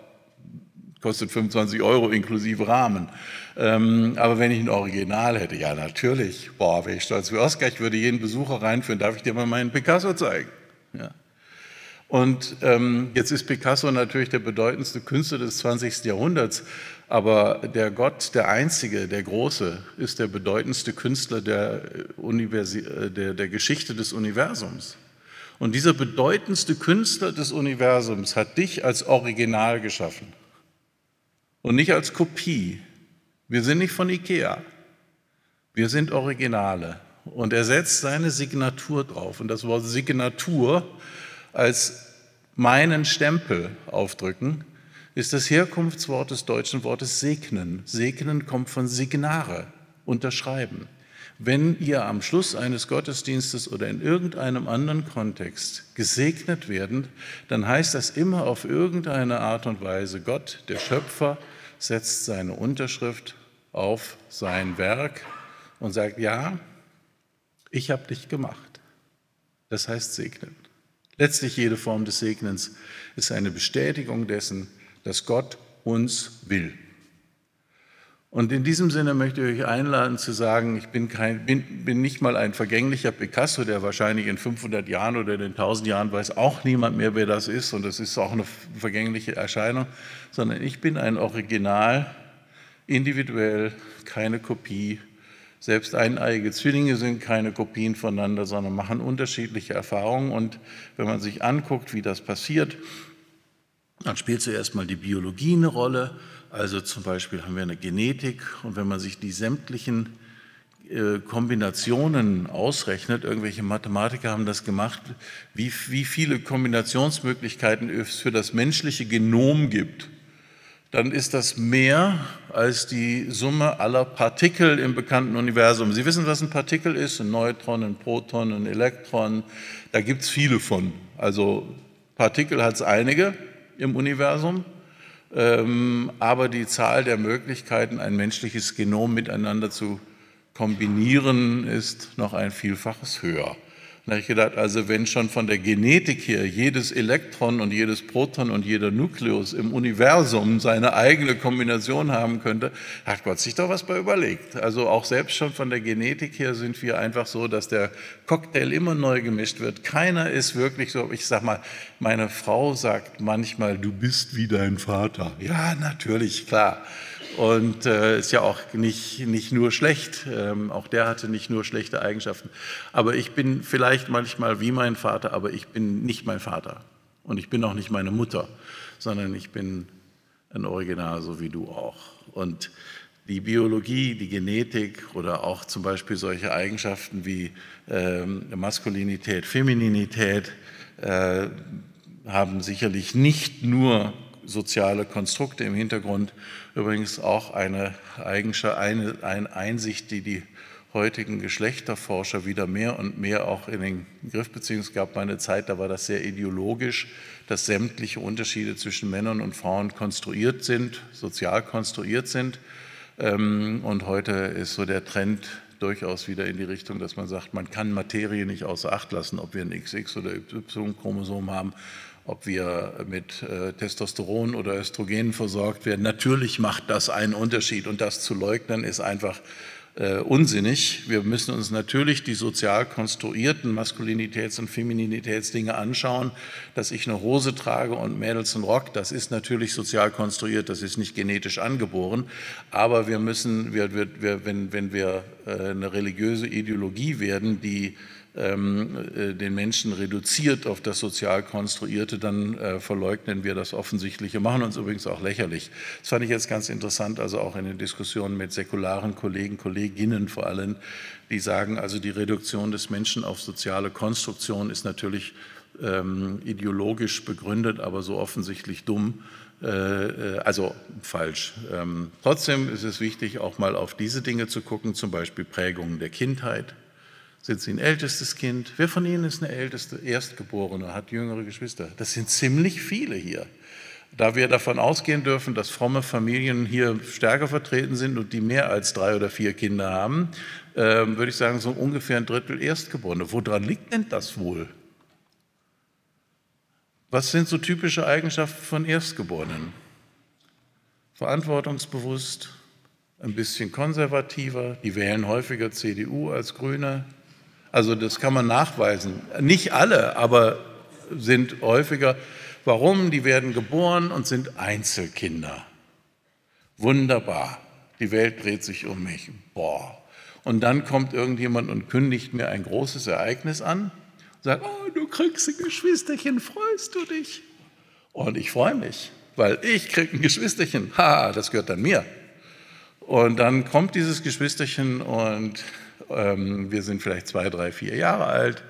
kostet 25 Euro inklusive Rahmen. Ähm, aber wenn ich ein Original hätte, ja natürlich, boah, wäre ich stolz wie Oscar, ich würde jeden Besucher reinführen, darf ich dir mal meinen Picasso zeigen? Ja. Und ähm, jetzt ist Picasso natürlich der bedeutendste Künstler des 20. Jahrhunderts, aber der Gott, der Einzige, der Große, ist der bedeutendste Künstler der, Universi äh, der, der Geschichte des Universums. Und dieser bedeutendste Künstler des Universums hat dich als Original geschaffen und nicht als Kopie. Wir sind nicht von Ikea, wir sind Originale. Und er setzt seine Signatur drauf. Und das Wort Signatur als meinen Stempel aufdrücken, ist das Herkunftswort des deutschen Wortes segnen. Segnen kommt von signare, unterschreiben. Wenn ihr am Schluss eines Gottesdienstes oder in irgendeinem anderen Kontext gesegnet werden, dann heißt das immer auf irgendeine Art und Weise, Gott, der Schöpfer, setzt seine Unterschrift auf sein Werk und sagt, ja, ich habe dich gemacht. Das heißt segnen. Letztlich jede Form des Segnens ist eine Bestätigung dessen, dass Gott uns will. Und in diesem Sinne möchte ich euch einladen zu sagen, ich bin, kein, bin, bin, nicht mal ein vergänglicher Picasso, der wahrscheinlich in 500 Jahren oder in 1000 Jahren weiß auch niemand mehr, wer das ist und das ist auch eine vergängliche Erscheinung, sondern ich bin ein Original, individuell, keine Kopie selbst eineiige Zwillinge sind keine Kopien voneinander, sondern machen unterschiedliche Erfahrungen. Und wenn man sich anguckt, wie das passiert, dann spielt zuerst mal die Biologie eine Rolle. Also zum Beispiel haben wir eine Genetik und wenn man sich die sämtlichen äh, Kombinationen ausrechnet, irgendwelche Mathematiker haben das gemacht, wie, wie viele Kombinationsmöglichkeiten es für das menschliche Genom gibt dann ist das mehr als die Summe aller Partikel im bekannten Universum. Sie wissen, was ein Partikel ist? Ein Neutron, ein Proton, ein Elektron. Da gibt es viele von. Also Partikel hat es einige im Universum, aber die Zahl der Möglichkeiten, ein menschliches Genom miteinander zu kombinieren, ist noch ein Vielfaches höher. Da habe ich gedacht, also wenn schon von der Genetik her jedes Elektron und jedes Proton und jeder Nukleus im Universum seine eigene Kombination haben könnte, hat Gott sich doch was bei überlegt. Also auch selbst schon von der Genetik her sind wir einfach so, dass der Cocktail immer neu gemischt wird. Keiner ist wirklich so, ich sag mal, meine Frau sagt manchmal, du bist wie dein Vater. Ja, natürlich, klar. Und äh, ist ja auch nicht, nicht nur schlecht. Ähm, auch der hatte nicht nur schlechte Eigenschaften. Aber ich bin vielleicht manchmal wie mein Vater, aber ich bin nicht mein Vater. Und ich bin auch nicht meine Mutter, sondern ich bin ein Original, so wie du auch. Und die Biologie, die Genetik oder auch zum Beispiel solche Eigenschaften wie ähm, Maskulinität, Femininität äh, haben sicherlich nicht nur soziale Konstrukte im Hintergrund. Übrigens auch eine, eine, eine Einsicht, die die heutigen Geschlechterforscher wieder mehr und mehr auch in den Griff beziehen. Es gab mal eine Zeit, da war das sehr ideologisch, dass sämtliche Unterschiede zwischen Männern und Frauen konstruiert sind, sozial konstruiert sind. Ähm, und heute ist so der Trend durchaus wieder in die Richtung, dass man sagt, man kann Materie nicht außer Acht lassen, ob wir ein XX- oder Y-Chromosom haben ob wir mit äh, Testosteron oder Östrogen versorgt werden. Natürlich macht das einen Unterschied und das zu leugnen ist einfach äh, unsinnig. Wir müssen uns natürlich die sozial konstruierten Maskulinitäts- und Femininitätsdinge anschauen. Dass ich eine Hose trage und Mädels einen Rock, das ist natürlich sozial konstruiert, das ist nicht genetisch angeboren. Aber wir müssen, wir, wir, wenn, wenn wir äh, eine religiöse Ideologie werden, die den Menschen reduziert auf das sozial Konstruierte, dann äh, verleugnen wir das Offensichtliche, machen uns übrigens auch lächerlich. Das fand ich jetzt ganz interessant, also auch in den Diskussionen mit säkularen Kollegen, Kolleginnen vor allem, die sagen, also die Reduktion des Menschen auf soziale Konstruktion ist natürlich ähm, ideologisch begründet, aber so offensichtlich dumm, äh, also falsch. Ähm, trotzdem ist es wichtig, auch mal auf diese Dinge zu gucken, zum Beispiel Prägungen der Kindheit, sind Sie ein ältestes Kind? Wer von Ihnen ist eine älteste Erstgeborene, hat jüngere Geschwister? Das sind ziemlich viele hier. Da wir davon ausgehen dürfen, dass fromme Familien hier stärker vertreten sind und die mehr als drei oder vier Kinder haben, äh, würde ich sagen, so ungefähr ein Drittel Erstgeborene. Woran liegt denn das wohl? Was sind so typische Eigenschaften von Erstgeborenen? Verantwortungsbewusst, ein bisschen konservativer, die wählen häufiger CDU als Grüne, also das kann man nachweisen. Nicht alle, aber sind häufiger. Warum? Die werden geboren und sind Einzelkinder. Wunderbar. Die Welt dreht sich um mich. Boah. Und dann kommt irgendjemand und kündigt mir ein großes Ereignis an. Sagt, oh, du kriegst ein Geschwisterchen, freust du dich? Und ich freue mich, weil ich kriege ein Geschwisterchen. Ha, das gehört dann mir. Und dann kommt dieses Geschwisterchen und wir sind vielleicht zwei, drei, vier Jahre alt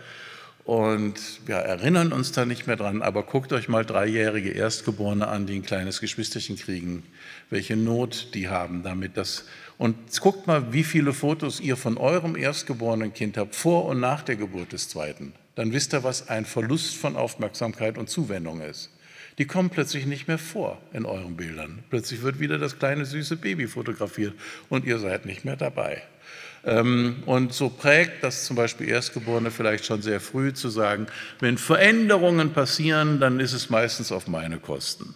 und wir erinnern uns da nicht mehr dran, aber guckt euch mal dreijährige Erstgeborene an, die ein kleines Geschwisterchen kriegen, welche Not die haben damit. Das, und guckt mal, wie viele Fotos ihr von eurem erstgeborenen Kind habt, vor und nach der Geburt des zweiten. Dann wisst ihr, was ein Verlust von Aufmerksamkeit und Zuwendung ist. Die kommen plötzlich nicht mehr vor in euren Bildern. Plötzlich wird wieder das kleine süße Baby fotografiert und ihr seid nicht mehr dabei. Ähm, und so prägt das zum Beispiel Erstgeborene vielleicht schon sehr früh zu sagen, wenn Veränderungen passieren, dann ist es meistens auf meine Kosten.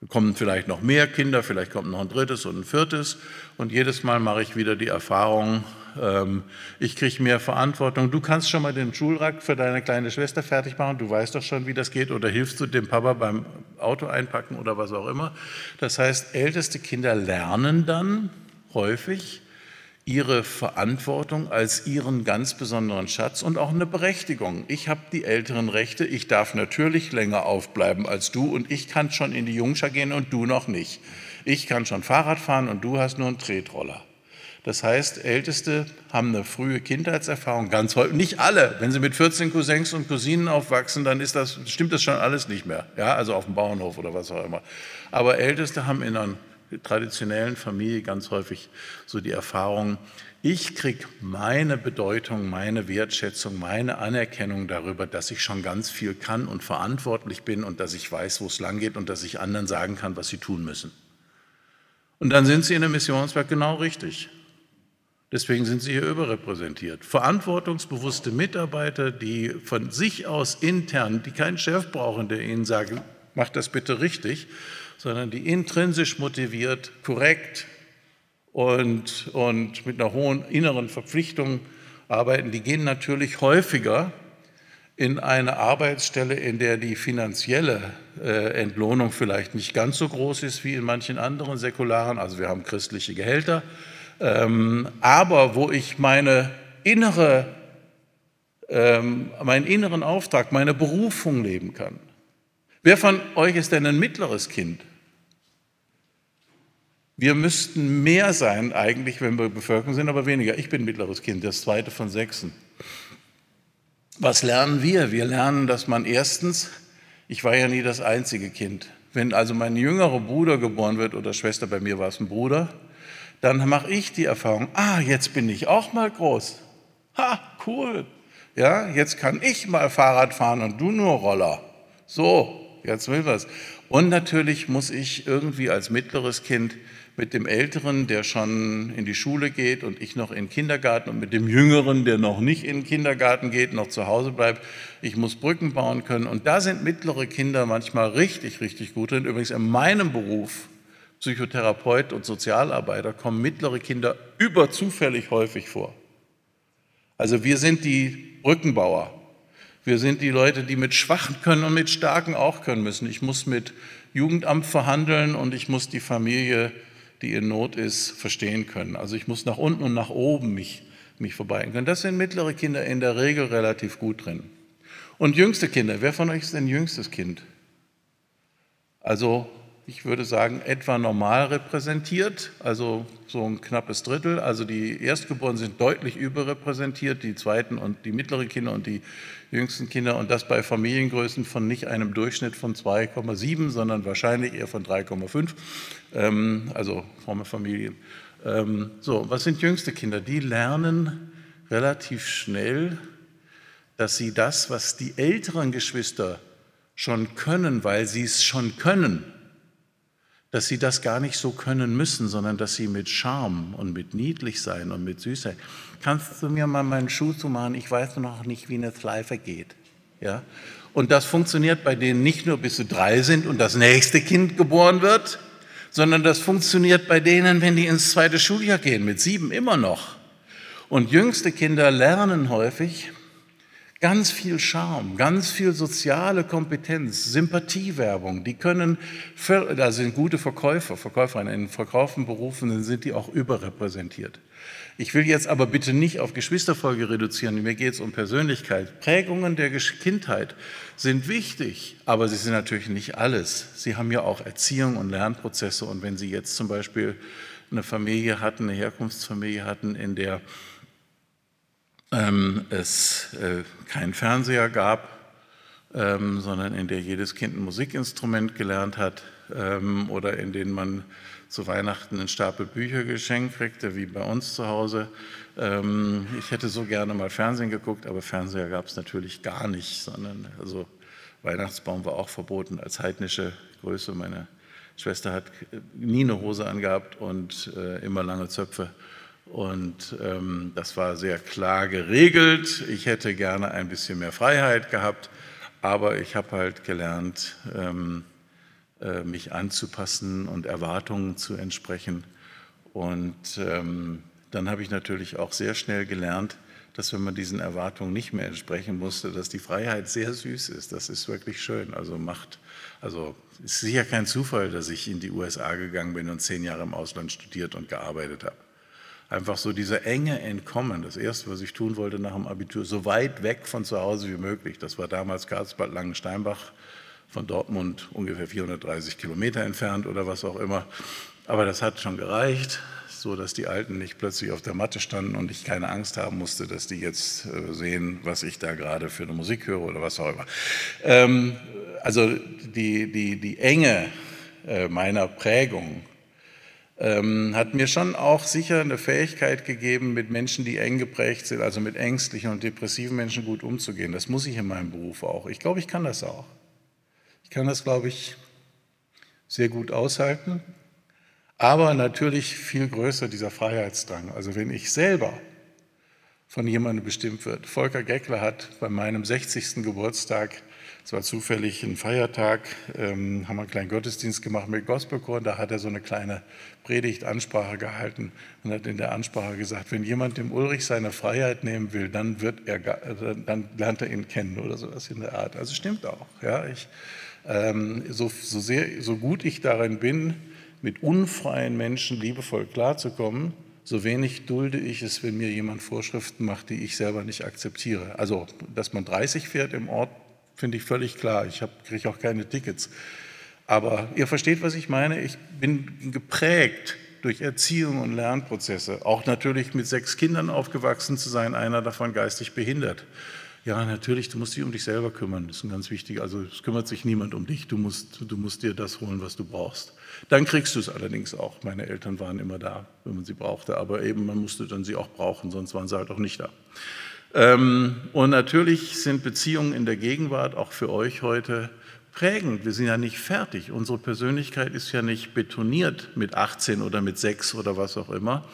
Es kommen vielleicht noch mehr Kinder, vielleicht kommt noch ein drittes und ein viertes. Und jedes Mal mache ich wieder die Erfahrung, ähm, ich kriege mehr Verantwortung. Du kannst schon mal den Schulrack für deine kleine Schwester fertig machen. Du weißt doch schon, wie das geht. Oder hilfst du dem Papa beim Auto einpacken oder was auch immer. Das heißt, älteste Kinder lernen dann häufig, ihre Verantwortung als ihren ganz besonderen Schatz und auch eine Berechtigung. Ich habe die älteren Rechte, ich darf natürlich länger aufbleiben als du und ich kann schon in die Jungschar gehen und du noch nicht. Ich kann schon Fahrrad fahren und du hast nur einen Tretroller. Das heißt, Älteste haben eine frühe Kindheitserfahrung, ganz häufig, nicht alle. Wenn sie mit 14 Cousins und Cousinen aufwachsen, dann ist das, stimmt das schon alles nicht mehr. Ja, also auf dem Bauernhof oder was auch immer. Aber Älteste haben in einer traditionellen Familie ganz häufig so die Erfahrung, ich kriege meine Bedeutung, meine Wertschätzung, meine Anerkennung darüber, dass ich schon ganz viel kann und verantwortlich bin und dass ich weiß, wo es lang geht und dass ich anderen sagen kann, was sie tun müssen. Und dann sind sie in einem Missionswerk genau richtig. Deswegen sind sie hier überrepräsentiert. Verantwortungsbewusste Mitarbeiter, die von sich aus intern, die keinen Chef brauchen, der ihnen sagt, mach das bitte richtig, sondern die intrinsisch motiviert, korrekt und, und mit einer hohen inneren Verpflichtung arbeiten, die gehen natürlich häufiger in eine Arbeitsstelle, in der die finanzielle äh, Entlohnung vielleicht nicht ganz so groß ist wie in manchen anderen säkularen, also wir haben christliche Gehälter, ähm, aber wo ich meine innere, ähm, meinen inneren Auftrag, meine Berufung leben kann. Wer von euch ist denn ein mittleres Kind? Wir müssten mehr sein eigentlich, wenn wir Bevölkerung sind, aber weniger. Ich bin mittleres Kind, das zweite von sechsen. Was lernen wir? Wir lernen, dass man erstens, ich war ja nie das einzige Kind, wenn also mein jüngerer Bruder geboren wird oder Schwester, bei mir war es ein Bruder, dann mache ich die Erfahrung, ah, jetzt bin ich auch mal groß. Ha, cool. Ja, jetzt kann ich mal Fahrrad fahren und du nur Roller. So, jetzt will was. Und natürlich muss ich irgendwie als mittleres Kind mit dem Älteren, der schon in die Schule geht und ich noch in den Kindergarten und mit dem Jüngeren, der noch nicht in den Kindergarten geht, noch zu Hause bleibt. Ich muss Brücken bauen können. Und da sind mittlere Kinder manchmal richtig, richtig gut drin. Übrigens in meinem Beruf, Psychotherapeut und Sozialarbeiter, kommen mittlere Kinder überzufällig häufig vor. Also wir sind die Brückenbauer. Wir sind die Leute, die mit Schwachen können und mit Starken auch können müssen. Ich muss mit Jugendamt verhandeln und ich muss die Familie die in Not ist, verstehen können. Also ich muss nach unten und nach oben mich, mich vorbeigen können. Das sind mittlere Kinder in der Regel relativ gut drin. Und jüngste Kinder, wer von euch ist denn jüngstes Kind? Also ich würde sagen, etwa normal repräsentiert, also so ein knappes Drittel. Also die Erstgeborenen sind deutlich überrepräsentiert, die zweiten und die mittleren Kinder und die jüngsten Kinder und das bei Familiengrößen von nicht einem Durchschnitt von 2,7, sondern wahrscheinlich eher von 3,5, ähm, also fromme Familien. Ähm, so, was sind jüngste Kinder? Die lernen relativ schnell, dass sie das, was die älteren Geschwister schon können, weil sie es schon können, dass sie das gar nicht so können müssen, sondern dass sie mit Charme und mit Niedlichsein und mit Süßheit. Kannst du mir mal meinen Schuh zumachen? Ich weiß noch nicht, wie eine Schleife geht. Ja? Und das funktioniert bei denen nicht nur, bis sie drei sind und das nächste Kind geboren wird, sondern das funktioniert bei denen, wenn die ins zweite Schuljahr gehen, mit sieben immer noch. Und jüngste Kinder lernen häufig, Ganz viel Charme, ganz viel soziale Kompetenz, Sympathiewerbung. Die können, da sind gute Verkäufer, Verkäuferinnen in verkauften Berufen sind die auch überrepräsentiert. Ich will jetzt aber bitte nicht auf Geschwisterfolge reduzieren, mir geht es um Persönlichkeit. Prägungen der Kindheit sind wichtig, aber sie sind natürlich nicht alles. Sie haben ja auch Erziehung und Lernprozesse und wenn Sie jetzt zum Beispiel eine Familie hatten, eine Herkunftsfamilie hatten, in der ähm, es äh, keinen Fernseher gab, ähm, sondern in der jedes Kind ein Musikinstrument gelernt hat ähm, oder in denen man zu Weihnachten einen Stapel Bücher geschenkt kriegte, wie bei uns zu Hause. Ähm, ich hätte so gerne mal Fernsehen geguckt, aber Fernseher gab es natürlich gar nicht, sondern also Weihnachtsbaum war auch verboten als heidnische Größe. Meine Schwester hat nie eine Hose angehabt und äh, immer lange Zöpfe. Und ähm, das war sehr klar geregelt. Ich hätte gerne ein bisschen mehr Freiheit gehabt, aber ich habe halt gelernt, ähm, äh, mich anzupassen und Erwartungen zu entsprechen. Und ähm, dann habe ich natürlich auch sehr schnell gelernt, dass wenn man diesen Erwartungen nicht mehr entsprechen musste, dass die Freiheit sehr süß ist. Das ist wirklich schön. Also macht, also ist sicher kein Zufall, dass ich in die USA gegangen bin und zehn Jahre im Ausland studiert und gearbeitet habe einfach so dieser Enge entkommen. Das Erste, was ich tun wollte nach dem Abitur, so weit weg von zu Hause wie möglich. Das war damals Karlsbad Langensteinbach, von Dortmund ungefähr 430 Kilometer entfernt oder was auch immer. Aber das hat schon gereicht, so dass die Alten nicht plötzlich auf der Matte standen und ich keine Angst haben musste, dass die jetzt äh, sehen, was ich da gerade für eine Musik höre oder was auch immer. Ähm, also die, die, die Enge äh, meiner Prägung ähm, hat mir schon auch sicher eine Fähigkeit gegeben, mit Menschen, die eng geprägt sind, also mit ängstlichen und depressiven Menschen gut umzugehen. Das muss ich in meinem Beruf auch. Ich glaube, ich kann das auch. Ich kann das, glaube ich, sehr gut aushalten. Aber natürlich viel größer dieser Freiheitsdrang. Also wenn ich selber von jemandem bestimmt wird. Volker Geckler hat bei meinem 60. Geburtstag, es war zufällig ein Feiertag, ähm, haben wir einen kleinen Gottesdienst gemacht mit Gospelchor da hat er so eine kleine Predigtansprache gehalten und hat in der Ansprache gesagt, wenn jemand dem Ulrich seine Freiheit nehmen will, dann wird er, dann lernt er ihn kennen oder sowas in der Art. Also stimmt auch. Ja, ich, ähm, so, so, sehr, so gut ich darin bin, mit unfreien Menschen liebevoll klarzukommen, so wenig dulde ich es, wenn mir jemand Vorschriften macht, die ich selber nicht akzeptiere. Also, dass man 30 fährt im Ort, finde ich völlig klar. Ich kriege auch keine Tickets. Aber ihr versteht, was ich meine. Ich bin geprägt durch Erziehung und Lernprozesse. Auch natürlich mit sechs Kindern aufgewachsen zu sein, einer davon geistig behindert. Ja, natürlich, du musst dich um dich selber kümmern. Das ist ein ganz wichtig. Also es kümmert sich niemand um dich. Du musst, du musst dir das holen, was du brauchst. Dann kriegst du es allerdings auch. Meine Eltern waren immer da, wenn man sie brauchte, aber eben man musste dann sie auch brauchen, sonst waren sie halt auch nicht da. Ähm, und natürlich sind Beziehungen in der Gegenwart auch für euch heute prägend. Wir sind ja nicht fertig. Unsere Persönlichkeit ist ja nicht betoniert mit 18 oder mit 6 oder was auch immer.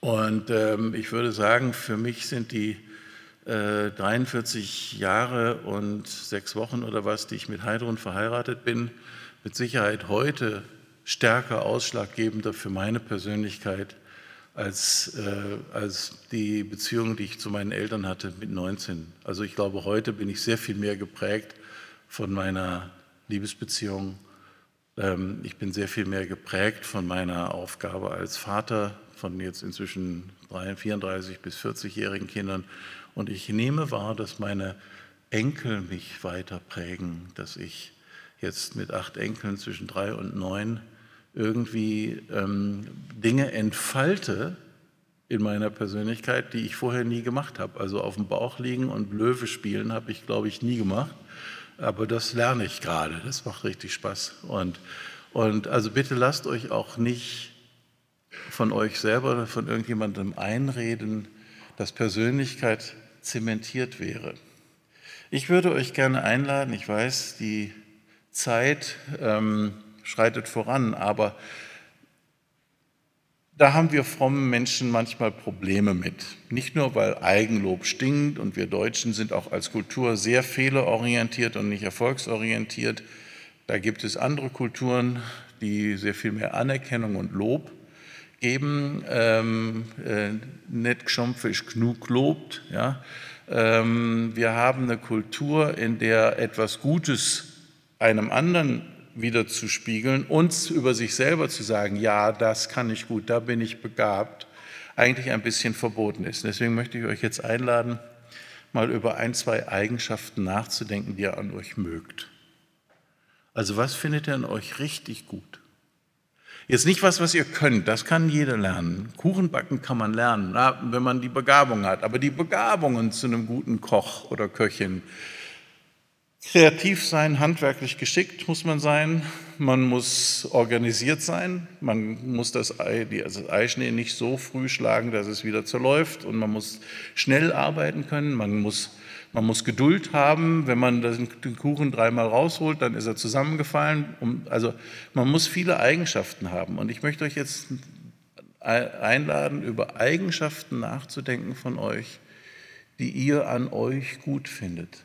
Und ähm, ich würde sagen, für mich sind die 43 äh, Jahre und sechs Wochen oder was, die ich mit Heidrun verheiratet bin, mit Sicherheit heute stärker ausschlaggebender für meine Persönlichkeit als, äh, als die Beziehung, die ich zu meinen Eltern hatte mit 19. Also ich glaube, heute bin ich sehr viel mehr geprägt von meiner Liebesbeziehung. Ähm, ich bin sehr viel mehr geprägt von meiner Aufgabe als Vater von jetzt inzwischen 34 bis 40-jährigen Kindern und ich nehme wahr, dass meine Enkel mich weiter prägen, dass ich jetzt mit acht Enkeln zwischen drei und neun irgendwie ähm, Dinge entfalte in meiner Persönlichkeit, die ich vorher nie gemacht habe. Also auf dem Bauch liegen und Löwe spielen habe ich, glaube ich, nie gemacht. Aber das lerne ich gerade. Das macht richtig Spaß. Und, und also bitte lasst euch auch nicht von euch selber oder von irgendjemandem einreden, dass Persönlichkeit zementiert wäre. Ich würde euch gerne einladen, ich weiß, die Zeit ähm, schreitet voran, aber da haben wir frommen Menschen manchmal Probleme mit. Nicht nur, weil Eigenlob stinkt und wir Deutschen sind auch als Kultur sehr fehlerorientiert und nicht erfolgsorientiert. Da gibt es andere Kulturen, die sehr viel mehr Anerkennung und Lob eben ähm, äh, nicht geschompfisch genug lobt. Ja? Ähm, wir haben eine Kultur, in der etwas Gutes einem anderen wieder zu spiegeln, uns über sich selber zu sagen, ja, das kann ich gut, da bin ich begabt, eigentlich ein bisschen verboten ist. Deswegen möchte ich euch jetzt einladen, mal über ein, zwei Eigenschaften nachzudenken, die ihr an euch mögt. Also was findet ihr an euch richtig gut? Jetzt nicht was, was ihr könnt, das kann jeder lernen. Kuchenbacken kann man lernen, wenn man die Begabung hat. Aber die Begabungen zu einem guten Koch oder Köchin, kreativ sein, handwerklich geschickt muss man sein, man muss organisiert sein, man muss das, Ei, das Eischnee nicht so früh schlagen, dass es wieder zerläuft und man muss schnell arbeiten können, man muss man muss Geduld haben, wenn man den Kuchen dreimal rausholt, dann ist er zusammengefallen. Also man muss viele Eigenschaften haben. Und ich möchte euch jetzt einladen, über Eigenschaften nachzudenken von euch, die ihr an euch gut findet.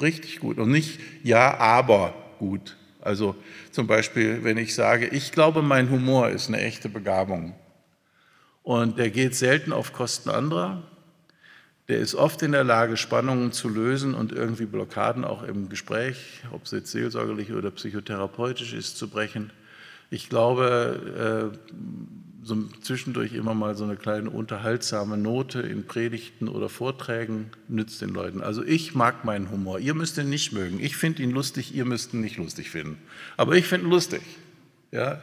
Richtig gut. Und nicht ja, aber gut. Also zum Beispiel, wenn ich sage, ich glaube, mein Humor ist eine echte Begabung. Und der geht selten auf Kosten anderer, der ist oft in der Lage, Spannungen zu lösen und irgendwie Blockaden auch im Gespräch, ob es jetzt seelsorgerlich oder psychotherapeutisch ist, zu brechen. Ich glaube, äh, so zwischendurch immer mal so eine kleine unterhaltsame Note in Predigten oder Vorträgen nützt den Leuten. Also ich mag meinen Humor. Ihr müsst ihn nicht mögen. Ich finde ihn lustig, ihr müsst ihn nicht lustig finden. Aber ich finde ihn lustig. Ja?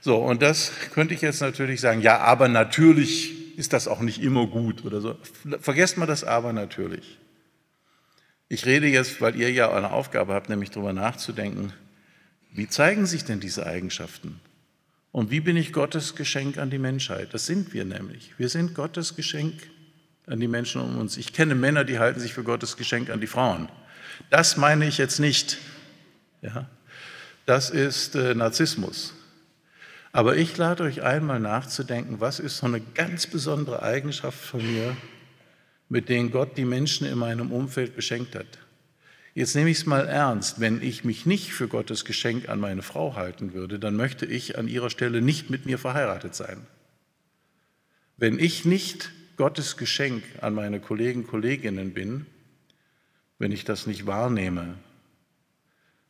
So, und das könnte ich jetzt natürlich sagen, ja, aber natürlich ist das auch nicht immer gut oder so. Vergesst mal das aber natürlich. Ich rede jetzt, weil ihr ja eine Aufgabe habt, nämlich darüber nachzudenken, wie zeigen sich denn diese Eigenschaften? Und wie bin ich Gottes Geschenk an die Menschheit? Das sind wir nämlich. Wir sind Gottes Geschenk an die Menschen um uns. Ich kenne Männer, die halten sich für Gottes Geschenk an die Frauen. Das meine ich jetzt nicht. Ja? Das ist äh, Narzissmus. Aber ich lade euch einmal nachzudenken, was ist so eine ganz besondere Eigenschaft von mir, mit denen Gott die Menschen in meinem Umfeld beschenkt hat. Jetzt nehme ich es mal ernst. Wenn ich mich nicht für Gottes Geschenk an meine Frau halten würde, dann möchte ich an ihrer Stelle nicht mit mir verheiratet sein. Wenn ich nicht Gottes Geschenk an meine Kollegen, Kolleginnen bin, wenn ich das nicht wahrnehme,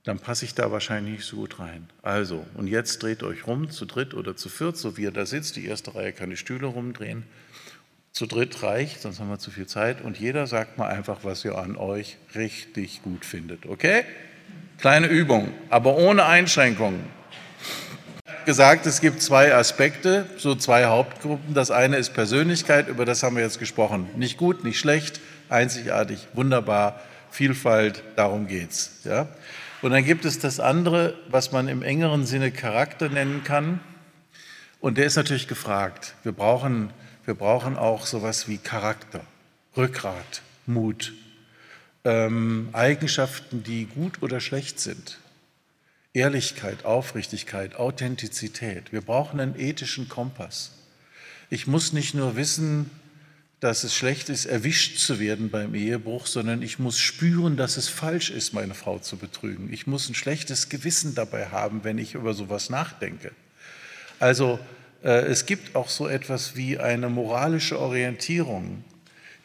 dann passe ich da wahrscheinlich nicht so gut rein. Also, und jetzt dreht euch rum, zu dritt oder zu viert, so wie ihr da sitzt. Die erste Reihe kann die Stühle rumdrehen. Zu dritt reicht, sonst haben wir zu viel Zeit. Und jeder sagt mal einfach, was ihr an euch richtig gut findet. Okay? Kleine Übung, aber ohne Einschränkungen. Gesagt, es gibt zwei Aspekte, so zwei Hauptgruppen. Das eine ist Persönlichkeit, über das haben wir jetzt gesprochen. Nicht gut, nicht schlecht, einzigartig, wunderbar, Vielfalt, darum geht's. Ja? Und dann gibt es das andere, was man im engeren Sinne Charakter nennen kann. Und der ist natürlich gefragt. Wir brauchen, wir brauchen auch sowas wie Charakter, Rückgrat, Mut, ähm, Eigenschaften, die gut oder schlecht sind. Ehrlichkeit, Aufrichtigkeit, Authentizität. Wir brauchen einen ethischen Kompass. Ich muss nicht nur wissen, dass es schlecht ist, erwischt zu werden beim Ehebruch, sondern ich muss spüren, dass es falsch ist, meine Frau zu betrügen. Ich muss ein schlechtes Gewissen dabei haben, wenn ich über sowas nachdenke. Also es gibt auch so etwas wie eine moralische Orientierung,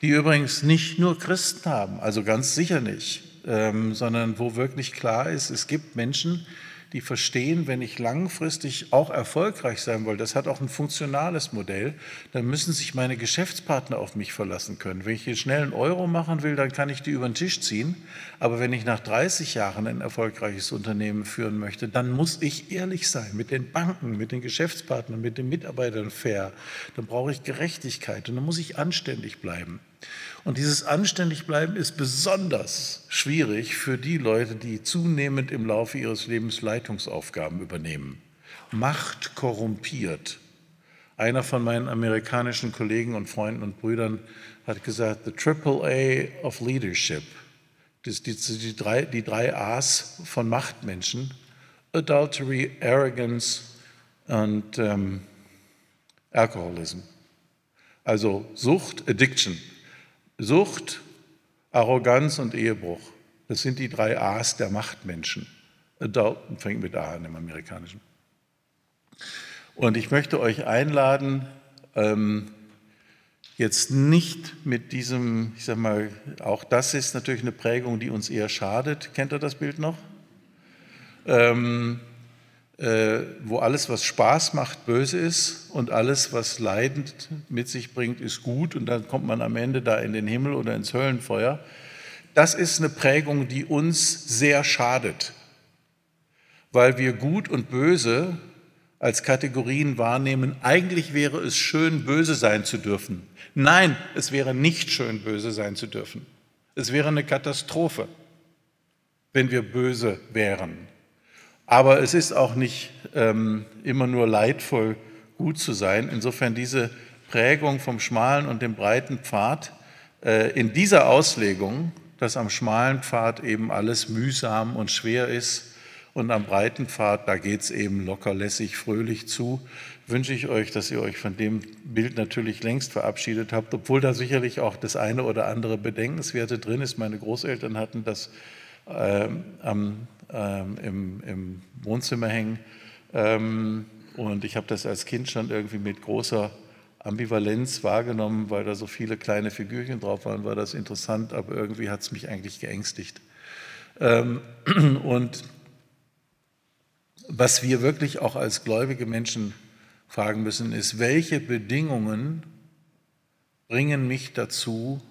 die übrigens nicht nur Christen haben, also ganz sicher nicht, ähm, sondern wo wirklich klar ist, es gibt Menschen, die verstehen, wenn ich langfristig auch erfolgreich sein will, das hat auch ein funktionales Modell, dann müssen sich meine Geschäftspartner auf mich verlassen können. Wenn ich hier schnell einen Euro machen will, dann kann ich die über den Tisch ziehen. Aber wenn ich nach 30 Jahren ein erfolgreiches Unternehmen führen möchte, dann muss ich ehrlich sein mit den Banken, mit den Geschäftspartnern, mit den Mitarbeitern fair. Dann brauche ich Gerechtigkeit und dann muss ich anständig bleiben. Und dieses anständig bleiben ist besonders schwierig für die Leute, die zunehmend im Laufe ihres Lebens Leitungsaufgaben übernehmen. Macht korrumpiert. Einer von meinen amerikanischen Kollegen und Freunden und Brüdern hat gesagt, the triple A of leadership, das, die, die, drei, die drei A's von Machtmenschen, Adultery, Arrogance und ähm, Alkoholism. Also Sucht, Addiction, Sucht, Arroganz und Ehebruch. Das sind die drei A's der Machtmenschen. Adult fängt mit A an im Amerikanischen. Und ich möchte euch einladen, ähm, jetzt nicht mit diesem, ich sag mal, auch das ist natürlich eine Prägung, die uns eher schadet. Kennt ihr das Bild noch? Ähm, äh, wo alles, was Spaß macht, böse ist und alles, was leidend mit sich bringt, ist gut und dann kommt man am Ende da in den Himmel oder ins Höllenfeuer. Das ist eine Prägung, die uns sehr schadet, weil wir gut und böse als Kategorien wahrnehmen. Eigentlich wäre es schön, böse sein zu dürfen. Nein, es wäre nicht schön, böse sein zu dürfen. Es wäre eine Katastrophe, wenn wir böse wären. Aber es ist auch nicht ähm, immer nur leidvoll, gut zu sein. Insofern diese Prägung vom schmalen und dem breiten Pfad äh, in dieser Auslegung, dass am schmalen Pfad eben alles mühsam und schwer ist und am breiten Pfad, da geht es eben locker, lässig, fröhlich zu, wünsche ich euch, dass ihr euch von dem Bild natürlich längst verabschiedet habt, obwohl da sicherlich auch das eine oder andere Bedenkenswerte drin ist. Meine Großeltern hatten das äh, am ähm, im, im, Wohnzimmer hängen. Ähm, und ich habe das als Kind schon irgendwie mit großer Ambivalenz wahrgenommen, weil da so viele kleine Figürchen drauf waren, war das interessant, aber irgendwie hat es mich eigentlich geängstigt. Ähm, und was wir wirklich auch als gläubige Menschen fragen müssen, ist, welche Bedingungen bringen mich dazu,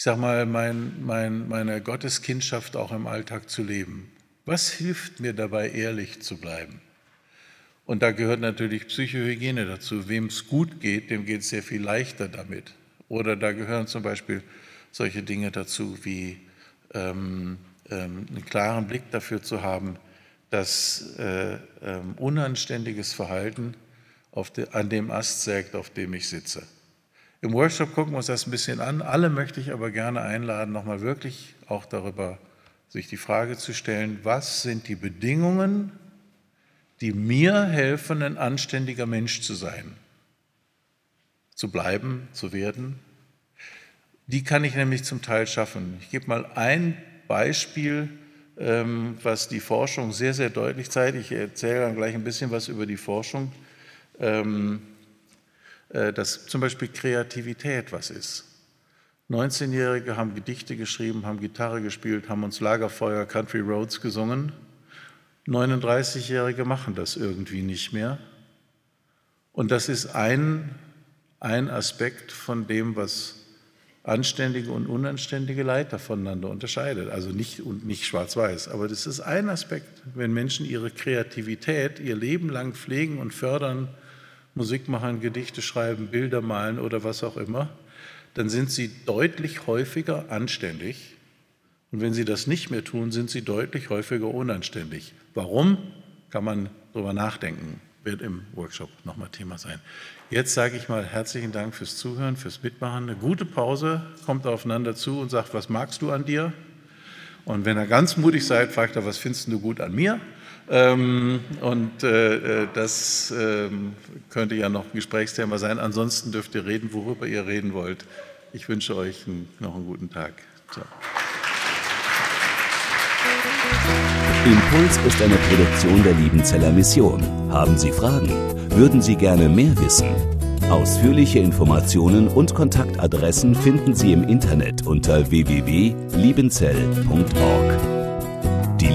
ich sage mal, mein, mein, meine Gotteskindschaft auch im Alltag zu leben? Was hilft mir dabei, ehrlich zu bleiben? Und da gehört natürlich Psychohygiene dazu. Wem es gut geht, dem geht es sehr viel leichter damit. Oder da gehören zum Beispiel solche Dinge dazu, wie ähm, ähm, einen klaren Blick dafür zu haben, dass äh, ähm, unanständiges Verhalten de, an dem Ast sägt, auf dem ich sitze. Im Workshop gucken wir uns das ein bisschen an. Alle möchte ich aber gerne einladen, nochmal wirklich auch darüber sich die Frage zu stellen, was sind die Bedingungen, die mir helfen, ein anständiger Mensch zu sein, zu bleiben, zu werden. Die kann ich nämlich zum Teil schaffen. Ich gebe mal ein Beispiel, ähm, was die Forschung sehr, sehr deutlich zeigt. Ich erzähle dann gleich ein bisschen was über die Forschung, ähm, äh, dass zum Beispiel Kreativität was ist. 19-Jährige haben Gedichte geschrieben, haben Gitarre gespielt, haben uns Lagerfeuer, Country Roads gesungen. 39-Jährige machen das irgendwie nicht mehr. Und das ist ein, ein Aspekt von dem, was anständige und unanständige Leiter voneinander unterscheidet. Also nicht, nicht schwarz-weiß, aber das ist ein Aspekt. Wenn Menschen ihre Kreativität ihr Leben lang pflegen und fördern, Musik machen, Gedichte schreiben, Bilder malen oder was auch immer, dann sind sie deutlich häufiger anständig. Und wenn sie das nicht mehr tun, sind sie deutlich häufiger unanständig. Warum? Kann man darüber nachdenken. Wird im Workshop nochmal Thema sein. Jetzt sage ich mal herzlichen Dank fürs Zuhören, fürs Mitmachen. Eine gute Pause, kommt aufeinander zu und sagt, was magst du an dir? Und wenn ihr ganz mutig seid, fragt er, was findest du gut an mir? Ähm, und äh, äh, das ähm, könnte ja noch ein Gesprächsthema sein. Ansonsten dürft ihr reden, worüber ihr reden wollt. Ich wünsche euch noch einen guten Tag. Ciao. Impuls ist eine Produktion der Liebenzeller Mission. Haben Sie Fragen? Würden Sie gerne mehr wissen? Ausführliche Informationen und Kontaktadressen finden Sie im Internet unter www.liebenzell.org.